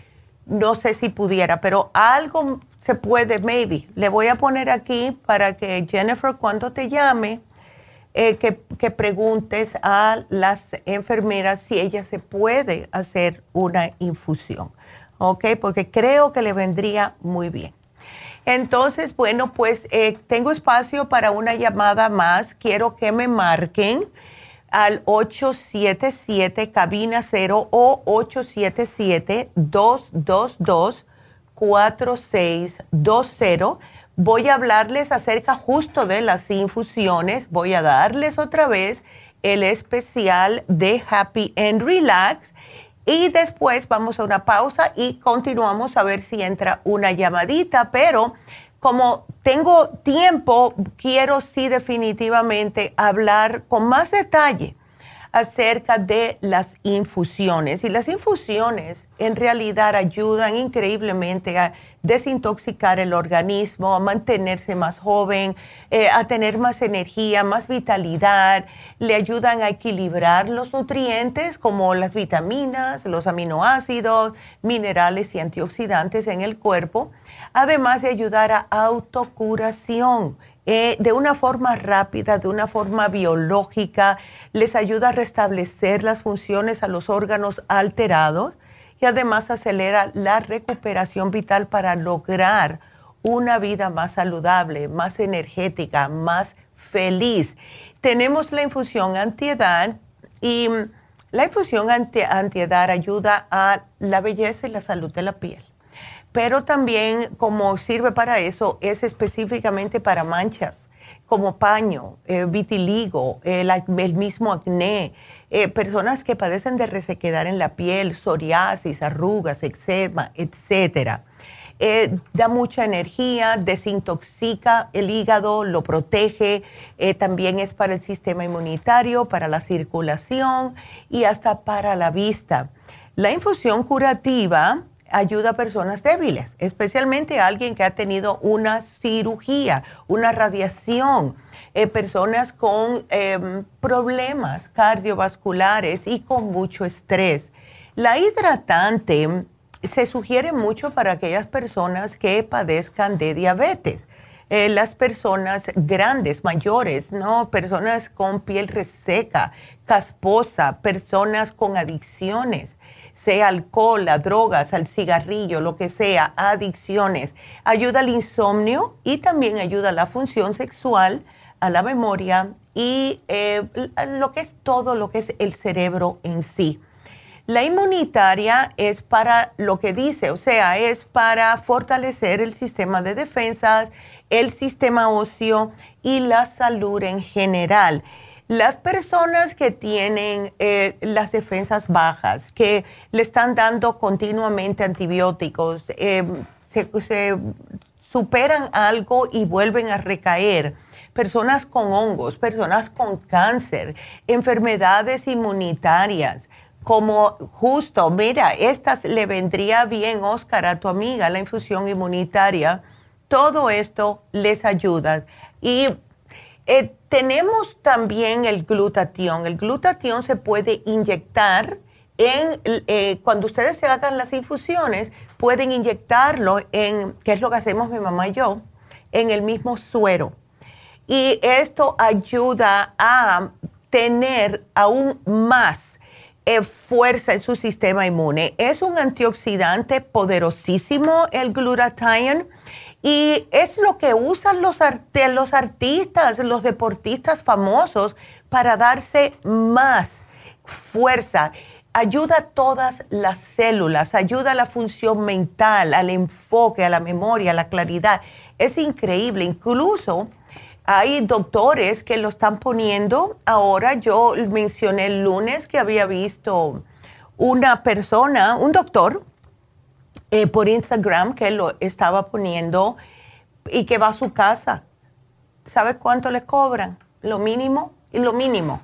no sé si pudiera, pero algo se puede, maybe. Le voy a poner aquí para que Jennifer, cuando te llame, eh, que, que, preguntes a las enfermeras si ella se puede hacer una infusión, ¿ok? Porque creo que le vendría muy bien. Entonces, bueno, pues eh, tengo espacio para una llamada más. Quiero que me marquen al 877 cabina 0 o 877 222 4620. Voy a hablarles acerca justo de las infusiones. Voy a darles otra vez el especial de Happy and Relax Y después vamos a una pausa y continuamos a ver si entra una llamadita, pero como tengo tiempo, quiero sí definitivamente hablar con más detalle acerca de las infusiones. Y las infusiones en realidad ayudan increíblemente a desintoxicar el organismo, a mantenerse más joven, eh, a tener más energía, más vitalidad, le ayudan a equilibrar los nutrientes como las vitaminas, los aminoácidos, minerales y antioxidantes en el cuerpo, además de ayudar a autocuración eh, de una forma rápida, de una forma biológica, les ayuda a restablecer las funciones a los órganos alterados y además acelera la recuperación vital para lograr una vida más saludable, más energética, más feliz. Tenemos la infusión antiedad y mm, la infusión anti antiedad ayuda a la belleza y la salud de la piel pero también como sirve para eso, es específicamente para manchas, como paño, eh, vitiligo, el, mismo acné, eh, personas que padecen de resequedad en la piel, psoriasis, arrugas, eczema, etcétera. Eh, da mucha energía, desintoxica el hígado, lo protege, también es para el sistema inmunitario, para la circulación y hasta para la vista. La infusión curativa ayuda a personas débiles, especialmente a alguien que ha tenido una cirugía, una radiación, eh, personas con em, problemas cardiovasculares y con mucho estrés. La hidratante se sugiere mucho para aquellas personas que padezcan de diabetes. Eh, las personas grandes, mayores, ¿no? Personas con piel reseca, casposa, personas con adicciones sea alcohol, a drogas, al cigarrillo, lo que sea, adicciones. Ayuda al insomnio y también ayuda a la función sexual, a la memoria y eh, lo que es todo lo que es el cerebro en sí. La inmunitaria es para lo que dice, o sea, es para fortalecer el sistema de defensas, el sistema óseo y la salud en general. Las personas que tienen eh, las defensas bajas, que le están dando continuamente antibióticos, eh, se, superan algo y vuelven a recaer. Personas con hongos, personas con cáncer, enfermedades inmunitarias, como justo, mira, estas le vendría bien, Oscar, a tu amiga, la infusión inmunitaria. Todo esto les ayuda. Y eh, tenemos también el glutatión. El glutatión se puede inyectar en, eh, cuando ustedes se hagan las infusiones, pueden inyectarlo en, que es lo que hacemos mi mamá y yo, en el mismo suero. Y esto ayuda a tener aún más eh, fuerza en su sistema inmune. Es un antioxidante poderosísimo el glutatión y es lo que usan los, los artistas, los deportistas famosos para darse más fuerza. Ayuda a todas las células, ayuda a la función mental, al enfoque, a la memoria, a la claridad. Es increíble. Incluso hay doctores que lo están poniendo. Ahora yo mencioné el lunes que había visto una persona, un doctor, eh, por Instagram que lo estaba poniendo y que va a su casa. ¿Sabes cuánto le cobran? Lo mínimo y lo mínimo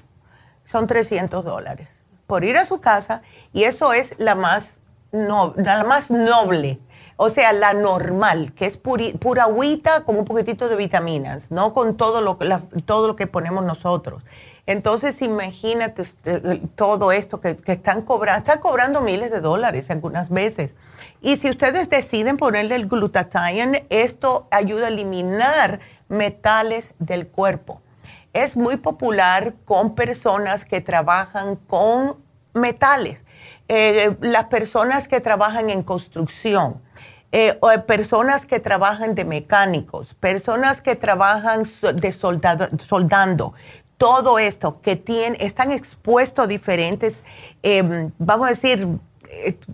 son 300 dólares por ir a su casa y eso es la más, no, la más noble. O sea, la normal, que es pura agüita con un poquitito de vitaminas, no con todo lo, todo lo que ponemos nosotros. Entonces, imagínate todo esto que, están cobrando, están cobrando miles de dólares algunas veces. Y si ustedes deciden ponerle el glutathione, esto ayuda a eliminar metales del cuerpo. Es muy popular con personas que trabajan con metales, eh, las personas que trabajan en construcción, eh, o personas que trabajan de mecánicos, personas que trabajan de soldando, todo esto que tienen, están expuestos a diferentes, em, vamos a decir,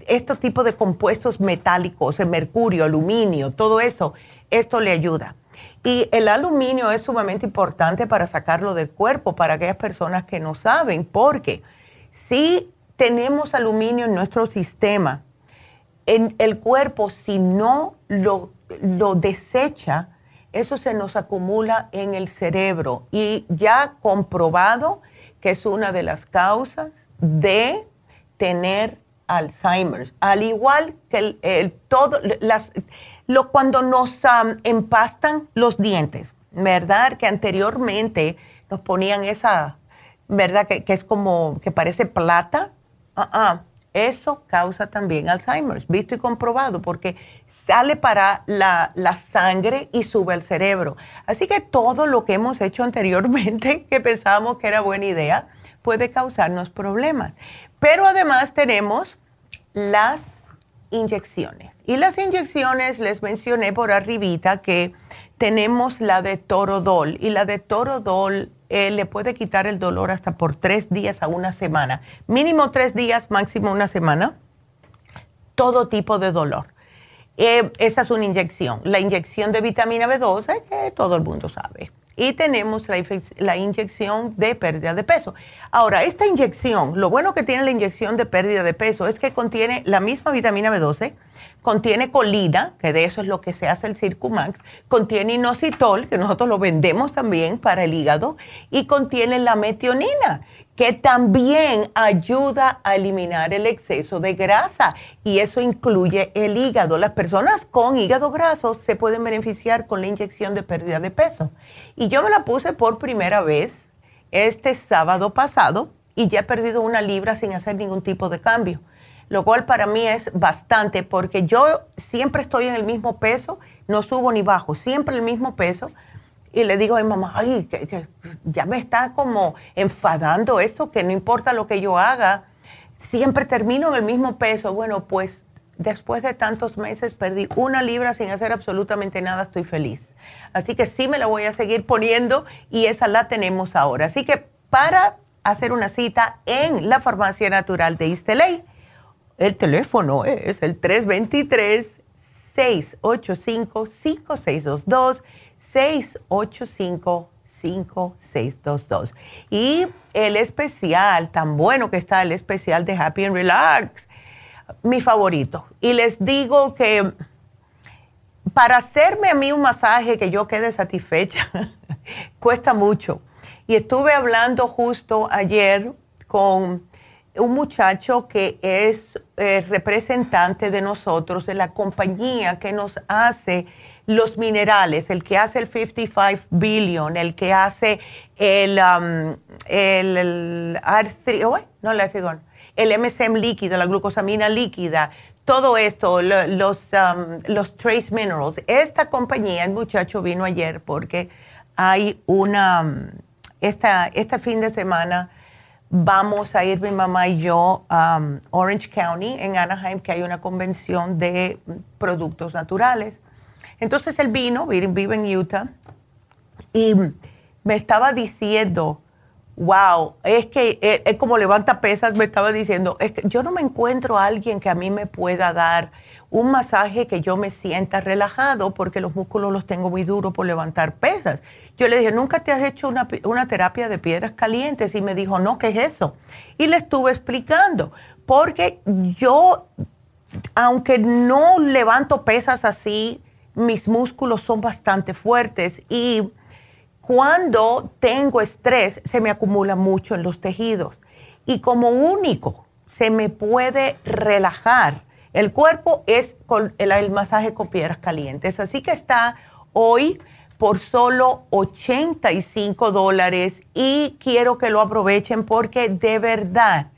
este tipo de compuestos metálicos, el mercurio, aluminio, todo eso, esto le ayuda. Y el aluminio es sumamente importante para sacarlo del cuerpo, para aquellas personas que no saben, porque si tenemos aluminio en nuestro sistema. En el cuerpo, si no lo, lo desecha, eso se nos acumula en el cerebro y ya comprobado que es una de las causas de tener Alzheimer. Al igual que el, todo, las, lo, cuando nos empastan los dientes, ¿verdad? Que anteriormente nos ponían esa, ¿verdad? Que, es como, que parece plata. Uh Eso causa también Alzheimer, visto y comprobado, porque sale para la, la, sangre y sube al cerebro. Así que todo lo que hemos hecho anteriormente, que pensábamos que era buena idea, puede causarnos problemas. Pero además tenemos las inyecciones. Y las inyecciones, les mencioné por arribita que tenemos la de Torodol. Y la de Torodol eh, le puede quitar el dolor hasta por tres días a una semana. Mínimo tres días, máximo una semana. Todo tipo de dolor. Eh, esa es una inyección. La inyección de vitamina B12, que todo el mundo sabe y tenemos la, inyección de pérdida de peso. Ahora, esta inyección, lo bueno que tiene la inyección de pérdida de peso es que contiene la misma vitamina B12, contiene colina, que de eso es lo que se hace el Circumax, contiene inositol, que nosotros lo vendemos también para el hígado, y contiene la metionina que también ayuda a eliminar el exceso de grasa y eso incluye el hígado. Las personas con hígado graso se pueden beneficiar con la inyección de pérdida de peso. Y yo me la puse por primera vez este sábado pasado y ya he perdido una libra sin hacer ningún tipo de cambio, lo cual para mí es bastante porque yo siempre estoy en el mismo peso, no subo ni bajo, siempre el mismo peso y le digo a mi mamá, ay, que, ya me está como enfadando esto, que no importa lo que yo haga, siempre termino en el mismo peso. Bueno, pues después de tantos meses perdí una libra sin hacer absolutamente nada, estoy feliz. Así que sí me la voy a seguir poniendo y esa la tenemos ahora. Así que para hacer una cita en la Farmacia Natural de Isteley, el teléfono es el 323 685 5622 685-5622. Y el especial, tan bueno que está el especial de Happy and Relax, mi favorito. Y les digo que para hacerme a mí un masaje que yo quede satisfecha, cuesta mucho. Y estuve hablando justo ayer con un muchacho que es eh, representante de nosotros, de la compañía que nos hace los minerales, el que hace el 55 billion, el que hace el, um, el, el R3, no el el MSM líquido, la glucosamina líquida, todo esto, los, um, los trace minerals. Esta compañía, el muchacho vino ayer porque hay una, um, esta, este fin de semana vamos a ir mi mamá y yo a Orange County en Anaheim, que hay una convención de productos naturales. Entonces él vino, vive en Utah, y me estaba diciendo, wow, es que eh, es, como levanta pesas, me estaba diciendo, es que yo no me encuentro a alguien que a mí me pueda dar un masaje que yo me sienta relajado porque los músculos los tengo muy duros por levantar pesas. Yo le dije, ¿nunca te has hecho una, una terapia de piedras calientes? Y me dijo, no, ¿qué es eso? Y le estuve explicando, porque yo, aunque no levanto pesas así, mis músculos son bastante fuertes y cuando tengo estrés se me acumula mucho en los tejidos y como único se me puede relajar el cuerpo es con el, masaje con piedras calientes. Así que está hoy por solo 85 dólares y quiero que lo aprovechen porque de verdad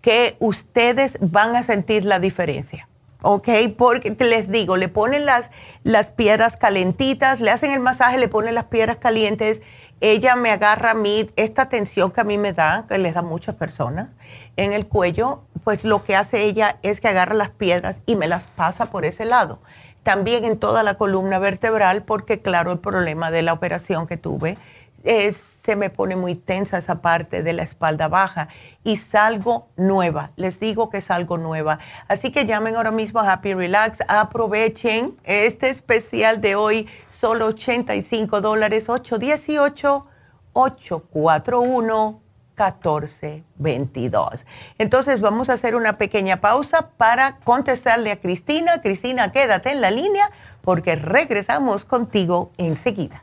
que ustedes van a sentir la diferencia. ¿Ok? Porque les digo, le ponen las, las piedras calentitas, le hacen el masaje, le ponen las piedras calientes, ella me agarra a mí, esta tensión que a mí me da, que les da muchas personas, en el cuello, pues lo que hace ella es que agarra las piedras y me las pasa por ese lado. También en toda la columna vertebral, porque claro, el problema de la operación que tuve se me pone muy tensa esa parte de la espalda baja y salgo nueva. Les digo que salgo nueva. Así que llamen ahora mismo a Happy Relax. Aprovechen este especial de hoy, solo 85 dólares, 818 841 1422. Entonces vamos a hacer una pequeña pausa para contestarle a Cristina. Cristina, quédate en la línea porque regresamos contigo enseguida.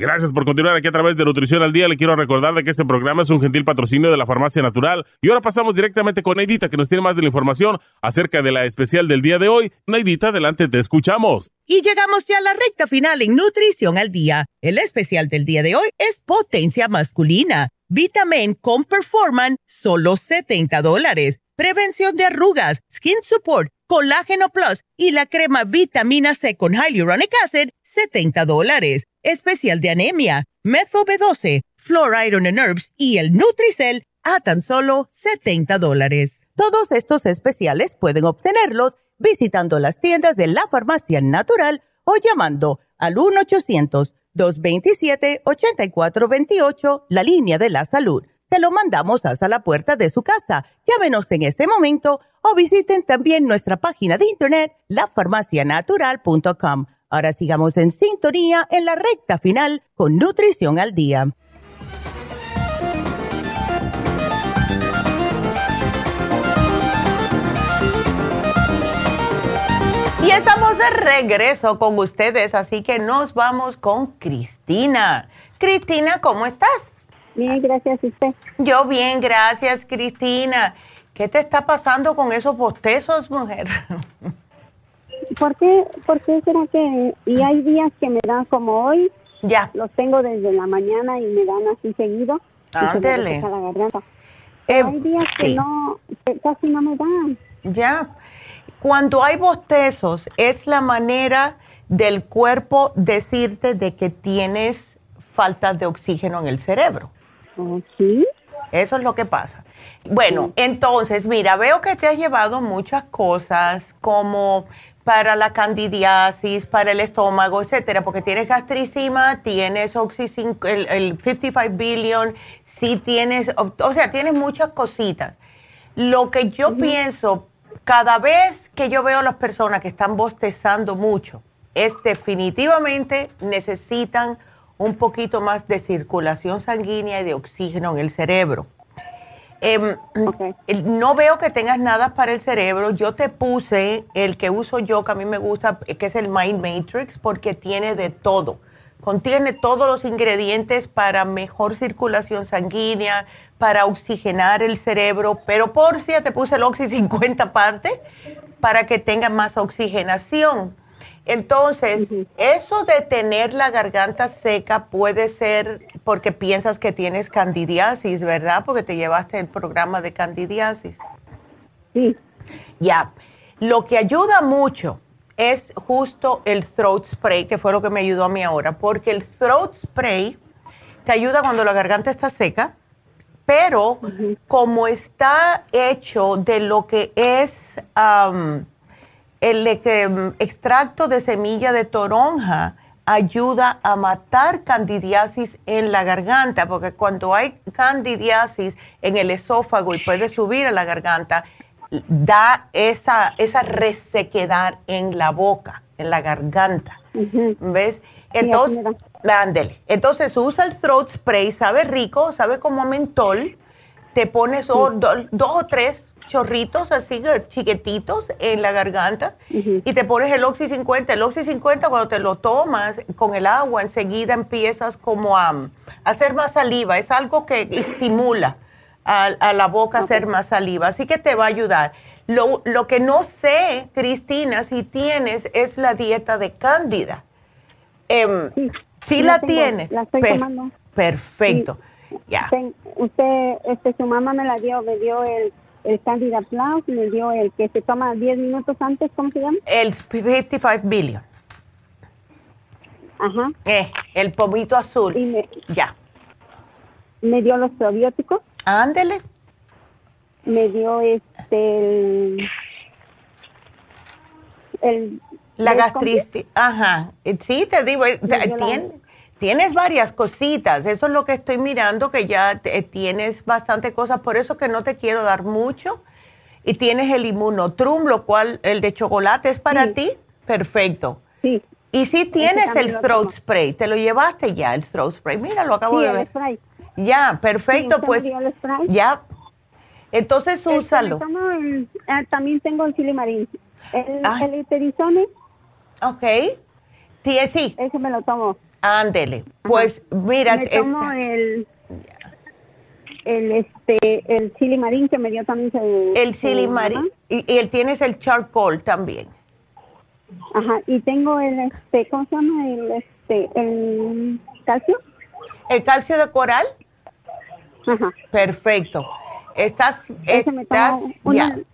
Gracias por continuar aquí a través de Nutrición al Día. Le quiero recordar de que este programa es un gentil patrocinio de la Farmacia Natural. Y ahora pasamos directamente con Neidita, que nos tiene más de la información acerca de la especial del día de hoy. Neidita, adelante, te escuchamos. Y llegamos ya a la recta final en Nutrición al Día. El especial del día de hoy es Potencia Masculina. Vitamin con Performan, solo 70 dólares. Prevención de arrugas, Skin Support, Colágeno Plus y la crema Vitamina C con Hyaluronic Acid, 70 dólares especial de anemia, Methyl B12, Fluoride Iron and Herbs y el Nutricel a tan solo 70 dólares. Todos estos especiales pueden obtenerlos visitando las tiendas de la farmacia natural o llamando al 1-800-227-8428, la línea de la salud. Se lo mandamos hasta la puerta de su casa. Llámenos en este momento o visiten también nuestra página de internet, lafarmacianatural.com Ahora sigamos en sintonía en la recta final con Nutrición al Día. Y estamos de regreso con ustedes, así que nos vamos con Cristina. Cristina, ¿cómo estás? Bien, gracias a usted. Yo bien, gracias, Cristina. ¿Qué te está pasando con esos bostezos, mujer? ¿Por qué, ¿Por qué será que.? Y hay días que me dan como hoy. Ya. Los tengo desde la mañana y me dan así seguido. Ándele. la garganta. Eh, hay días que no, que casi no me dan. Ya. Cuando hay bostezos, es la manera del cuerpo decirte de que tienes falta de oxígeno en el cerebro. ¿Oh, ¿Sí? Eso es lo que pasa. Bueno, entonces, mira, veo que te has llevado muchas cosas como para la candidiasis, para el estómago, etcétera, porque tienes gastricima, tienes oxy el, el 55 billion, sí tienes, o, sea, tienes muchas cositas. Lo que yo pienso, cada vez que yo veo a las personas que están bostezando mucho, es definitivamente necesitan un poquito más de circulación sanguínea y de oxígeno en el cerebro. Em, no veo que tengas nada para el cerebro. Yo te puse el que uso yo, que a mí me gusta, que es el Mind Matrix, porque tiene de todo. Contiene todos los ingredientes para mejor circulación sanguínea, para oxigenar el cerebro, pero por si te puse el Oxy 50 partes para que tenga más oxigenación. Entonces, eso de tener la garganta seca puede ser porque piensas que tienes candidiasis, ¿verdad? Porque te llevaste el programa de candidiasis. Sí. Ya. Lo que ayuda mucho es justo el throat spray, que fue lo que me ayudó a mí ahora, porque el throat spray te ayuda cuando la garganta está seca, pero como está hecho de lo que es el extracto de semilla de toronja, ayuda a matar candidiasis en la garganta, porque cuando hay candidiasis en el esófago y puede subir a la garganta, da esa, esa resequedad en la boca, en la garganta. ¿Ves? Entonces, ándele. Entonces usa el throat spray, sabe rico, sabe como mentol, te pones dos o tres chorritos así chiquititos en la garganta y te pones el Oxy 50. El Oxy 50 cuando te lo tomas con el agua enseguida empiezas como a, hacer más saliva. Es algo que estimula a, la boca a hacer más saliva. Así que te va a ayudar. Lo, lo que no sé, Cristina, si tienes es la dieta de cándida. Eh, sí, la, tienes. La estoy tomando. Perfecto. Ya. Usted, este, su mamá me la dio, me dio el, el Candida Plus, me dio el que se toma 10 minutos antes, ¿cómo se llama? El 55 billion. Ajá. Eh, el pomito azul. ya. Me dio los probióticos. Ándele. Me dio este el, la gastritis. Ajá. Sí, te digo, eh, tienes varias cositas. Eso es lo que estoy mirando, que ya tienes bastante cosas. Por eso que no te quiero dar mucho. Y tienes el inmunotrum, lo cual el de chocolate es para ti. Perfecto. Sí. Y si tienes el throat spray, te lo llevaste ya, el throat spray. Mira, lo acabo de ver. Ya, perfecto, pues. Ya. Entonces úsalo. Ah, también tengo el silimarín. El, ah. el Ok. Sí, Ese me lo tomo. Ándele. Pues mira. Me tomo el, el, este, el silimarín que me dio también. El, el silimarín. Y, y él tienes el charcoal también. Ajá. Y tengo el, este, ¿cómo se llama? El, este, el calcio. ¿El calcio de coral? Ajá. Perfecto. Estás, estás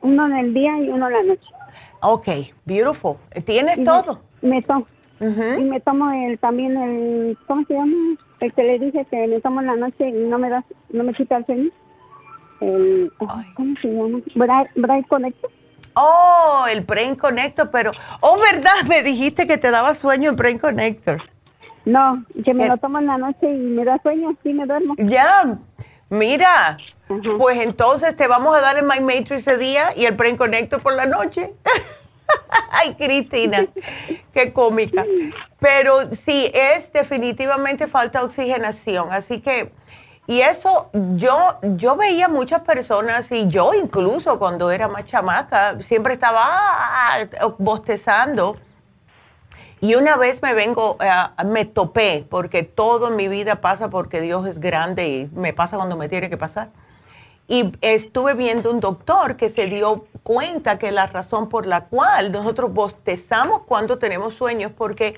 uno, en el día y uno en la noche. Ok, beautiful. ¿Tienes todo? Me, tomo. Y me tomo el, también el, ¿cómo se llama? El que le dije que me tomo en la noche y no me da, no me quita el sueño. El, ¿Cómo se llama? Bright, Connector. Oh, el Brain Connector, pero, oh, ¿verdad? Me dijiste que te daba sueño el Brain Connector. No, que me lo tomo en la noche y me da sueño, sí me duermo. Ya, mira, pues entonces te vamos a dar el My Matrix ese día y el Brain Connector por la noche. Ay, Cristina, qué cómica. Pero sí, es definitivamente falta oxigenación. Así que, y eso yo, yo veía muchas personas, y yo incluso cuando era más chamaca, siempre estaba ah, bostezando y una vez me vengo, eh, me topé, porque todo en mi vida pasa porque Dios es grande y me pasa cuando me tiene que pasar. Y estuve viendo un doctor que se dio cuenta que la razón por la cual nosotros bostezamos cuando tenemos sueños, porque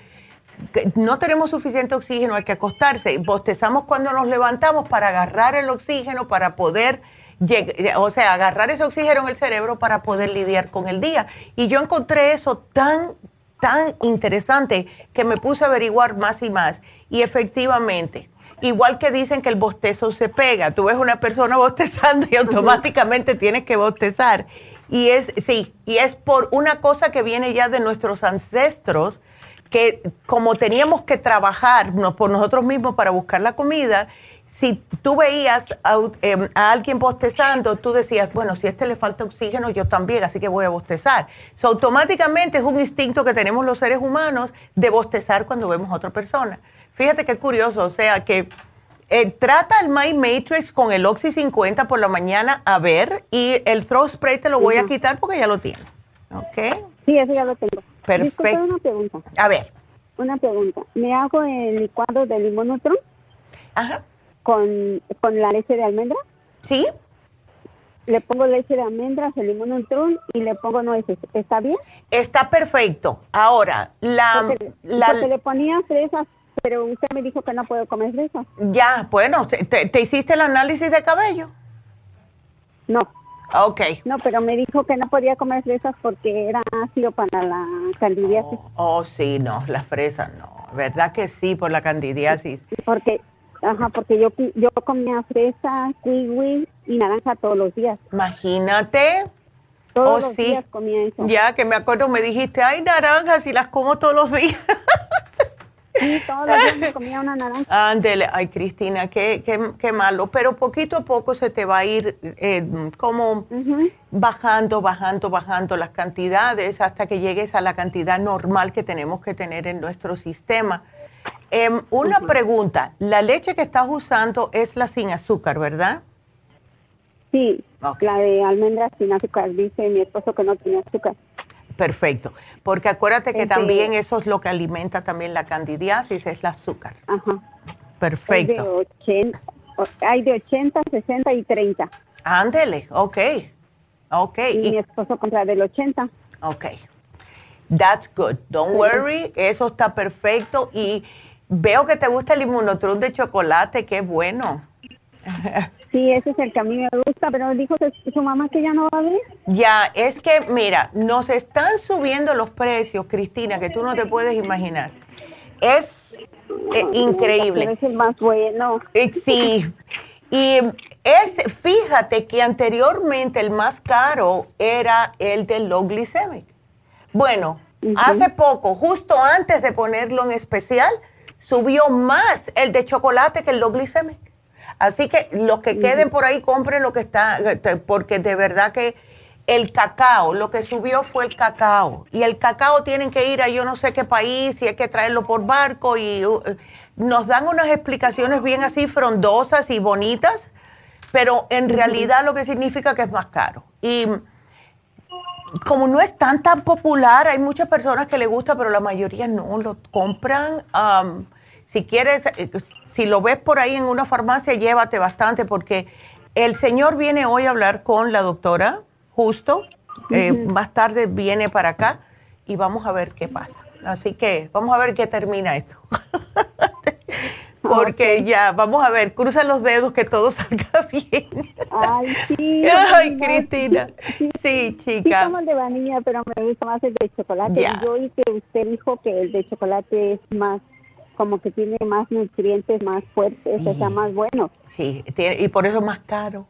no tenemos suficiente oxígeno, hay que acostarse. Bostezamos cuando nos levantamos para agarrar el oxígeno, para poder, o sea, agarrar ese oxígeno en el cerebro para poder lidiar con el día. Y yo encontré eso tan, tan interesante que me puse a averiguar más y más. Y efectivamente, igual que dicen que el bostezo se pega, tú ves una persona bostezando y automáticamente tienes que bostezar. Y es, sí, y es por una cosa que viene ya de nuestros ancestros, que como teníamos que trabajar por nosotros mismos para buscar la comida, si tú veías em, a, alguien bostezando, tú decías, bueno, si a este le falta oxígeno, yo también, así que voy a bostezar. So, automáticamente es un instinto que tenemos los seres humanos de bostezar cuando vemos a otra persona. Fíjate qué curioso, o sea que eh, trata el My Matrix con el Oxy 50 por la mañana a ver y el Throw Spray te lo voy a quitar porque ya lo tienes. ¿Ok? Sí, eso ya lo tengo. Perfecto. una pregunta. A ver. Una pregunta. ¿Me hago el licuado de limón Ajá con, con la leche de almendra. Sí. Le pongo leche de almendras, el limón neutron y le pongo nueces. ¿Está bien? Está perfecto. Ahora, la... Porque, la, le ponía fresas, pero usted me dijo que no puedo comer fresas. Ya, bueno, ¿te, hiciste el análisis de cabello? No. Ok. No, pero me dijo que no podía comer fresas porque era ácido para la candidiasis. Oh, oh sí, no, las fresas no. ¿Verdad que sí, por la candidiasis? Porque Ajá, porque yo, yo comía fresa, kiwi y naranja todos los días. Imagínate. Todos oh, los días comía eso. Ya, que me acuerdo, me dijiste, ay, naranjas y las como todos los días. Sí, todos los días me comía una naranja. Ándele, ay, Cristina, qué, qué, qué, malo. Pero poquito a poco se te va a ir eh, como bajando, bajando, bajando las cantidades hasta que llegues a la cantidad normal que tenemos que tener en nuestro sistema. Em, una pregunta, la leche que estás usando es la sin azúcar, ¿verdad? Sí, la de almendras sin azúcar. Dice mi esposo que no tiene azúcar. Perfecto, porque acuérdate que también eso es lo que alimenta también la candidiasis, es el azúcar. Ajá. Perfecto. hay de 80, 60 y 30. Ándele, ok. Ok. Y, mi esposo compra del 80. Ok. That's good. Don't worry, eso está perfecto. Y veo que te gusta el inmunotron de chocolate, qué bueno. Sí, ese es el que a mí me gusta, pero dijo su mamá que ya no va a ver. Ya, es que, mira, nos están subiendo los precios, Cristina, que tú no te puedes imaginar. Es eh, increíble. es el más bueno. Eh, sí. Y es, fíjate que anteriormente el más caro era el del low glycemic. Bueno, hace poco, justo antes de ponerlo en especial, subió más el de chocolate que el low glycemic. Así que los que queden por ahí, compren lo que está, porque de verdad que el cacao, lo que subió fue el cacao. Y el cacao tienen que ir a yo no sé qué país y hay que traerlo por barco y uh, nos dan unas explicaciones bien así frondosas y bonitas, pero en realidad lo que significa que es más caro. Y como no es tan tan popular, hay muchas personas que le gusta, pero la mayoría no lo compran. si quieres, eh, si lo ves por ahí en una farmacia, llévate bastante porque el señor viene hoy a hablar con la doctora, justo. Eh, más tarde viene para acá y vamos a ver qué pasa. Así que vamos a ver qué termina esto. porque ya, vamos a ver, cruza los dedos que todo salga bien. Ay, sí. Ay, Cristina. Sí, chica. Sí, como el de vainilla, pero me gusta más el de chocolate. Yo oí que usted dijo que el de chocolate es más como que tiene más nutrientes, más fuertes, o sea, más bueno. Sí, y por eso es más caro.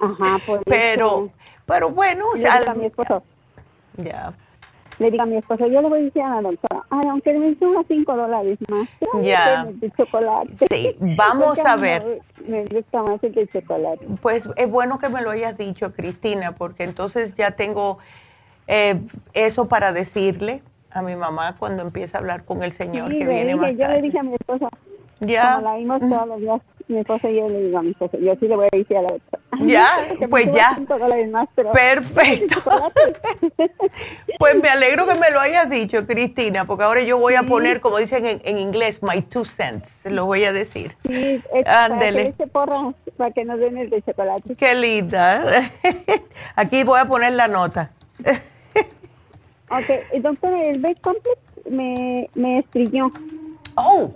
Ajá, por pero, Pero bueno, le digo a mi esposo. Ya. Le digo a mi esposo, yo le voy a decir a la doctora, ay, aunque me suba cinco dólares más, ya. de chocolate. Sí, vamos a ver. Me gusta más el de chocolate. Pues es bueno que me lo hayas dicho, Cristina, porque entonces ya tengo eh, eso para decirle a mi mamá cuando empieza a hablar con el señor que viene más Yo le dije a mi esposa, ya. como la vimos todos los días, mi esposa y yo le digo a mi esposa, yo sí le voy a decir a la otra. Ya, pues ya. Perfecto. pues me alegro que me lo hayas dicho, Cristina, porque ahora yo voy a poner, como dicen en, inglés, my two cents, lo voy a decir. Sí, Ándele. Para, para que nos den el de chocolate. Qué linda. Aquí voy a poner la nota. Ok, doctor, el B-complex me, me estrelló. Oh,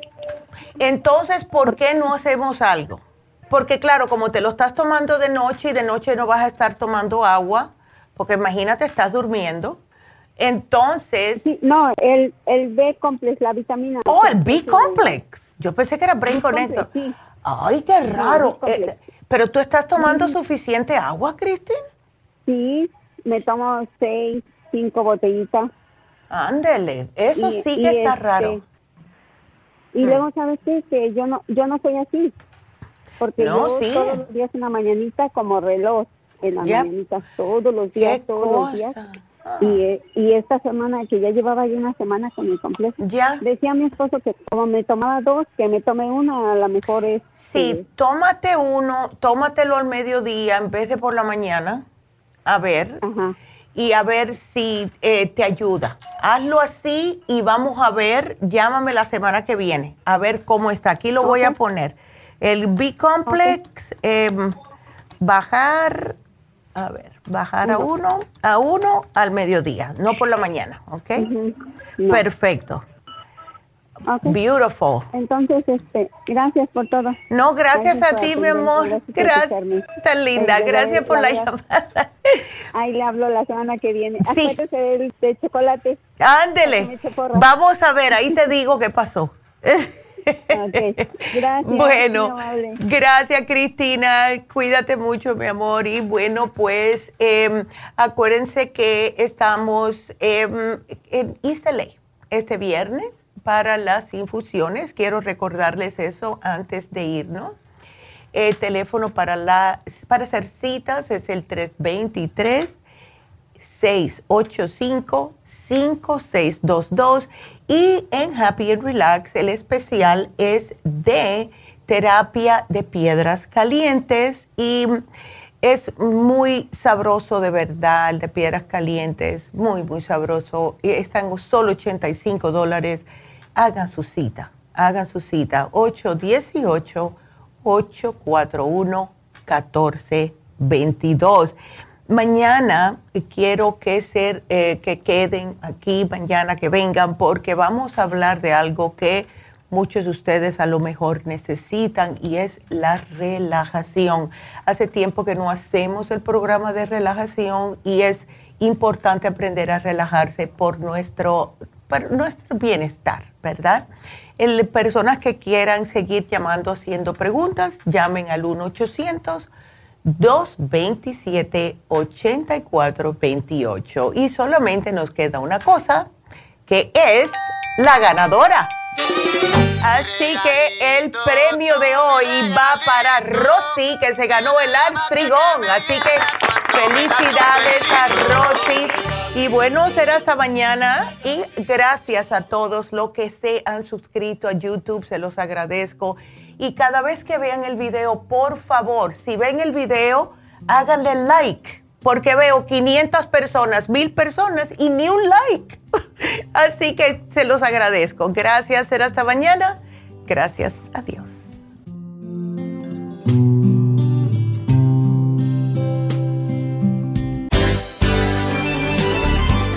entonces, ¿por qué no hacemos algo? Porque claro, como te lo estás tomando de noche y de noche no vas a estar tomando agua, porque imagínate, estás durmiendo. Entonces... no, el, el B-complex, la vitamina. Oh, el B-complex. Yo pensé que era Brain Connector. Ay, qué raro. Eh, pero tú estás tomando suficiente agua, Cristin? Sí, me tomo seis cinco botellitas. Ándele, eso sí que está este, raro. Y mm. luego, ¿sabes qué? Que yo no, yo no soy así. Porque yo todos los días en la mañanita como reloj, en las mañanitas, todos los días, todos los días. Y, y, esta semana, que ya llevaba ya una semana con el complejo, ya. decía mi esposo que como me tomaba dos, que me tome una, a lo mejor es... Sí, eh, tómate uno, tómatelo al mediodía en vez de por la mañana, a ver. Ajá y a ver si eh, te ayuda. Hazlo así y vamos a ver, llámame la semana que viene, a ver cómo está. Aquí lo voy a poner. El B-Complex, em, bajar, a ver, bajar a uno, a uno al mediodía, no por la mañana, ¿ok? Perfecto. Beautiful. Entonces, este, gracias por todo. No, gracias, a ti, mi amor. Gracias. Tan linda. Gracias por la llamada. Ahí le hablo la semana que viene. Sí. del de chocolate. Ándele. Vamos a ver, ahí te digo qué pasó. Gracias. Bueno, gracias Cristina, cuídate mucho mi amor y bueno pues em, acuérdense que estamos em, en East este viernes para las infusiones. Quiero recordarles eso antes de irnos. El teléfono para, la, para hacer citas es el 323-685-5622 y en Happy and Relax el especial es de terapia de piedras calientes y Es muy sabroso de verdad, el de piedras calientes, muy, muy sabroso. Están solo 85 dólares. Hagan su cita, hagan su cita. 818-841-1422. Mañana quiero que, ser, eh, que queden aquí, mañana que vengan, porque vamos a hablar de algo que muchos de ustedes a lo mejor necesitan y es la relajación. Hace tiempo que no hacemos el programa de relajación y es importante aprender a relajarse por nuestro, por nuestro bienestar, ¿verdad? El, personas que quieran seguir llamando haciendo preguntas, llamen al 1-800-227-8428. Y solamente nos queda una cosa, que es la ganadora. Así que el premio de hoy va para Rosy, que se ganó el Artrigón. Así que felicidades a Rosy. Y bueno, será hasta mañana. Y gracias a todos los que se han suscrito a YouTube, se los agradezco. Y cada vez que vean el video, por favor, si ven el video, háganle like porque veo 500 personas, 1000 personas y ni un like. Así que se los agradezco. Gracias, será hasta mañana. Gracias, adiós.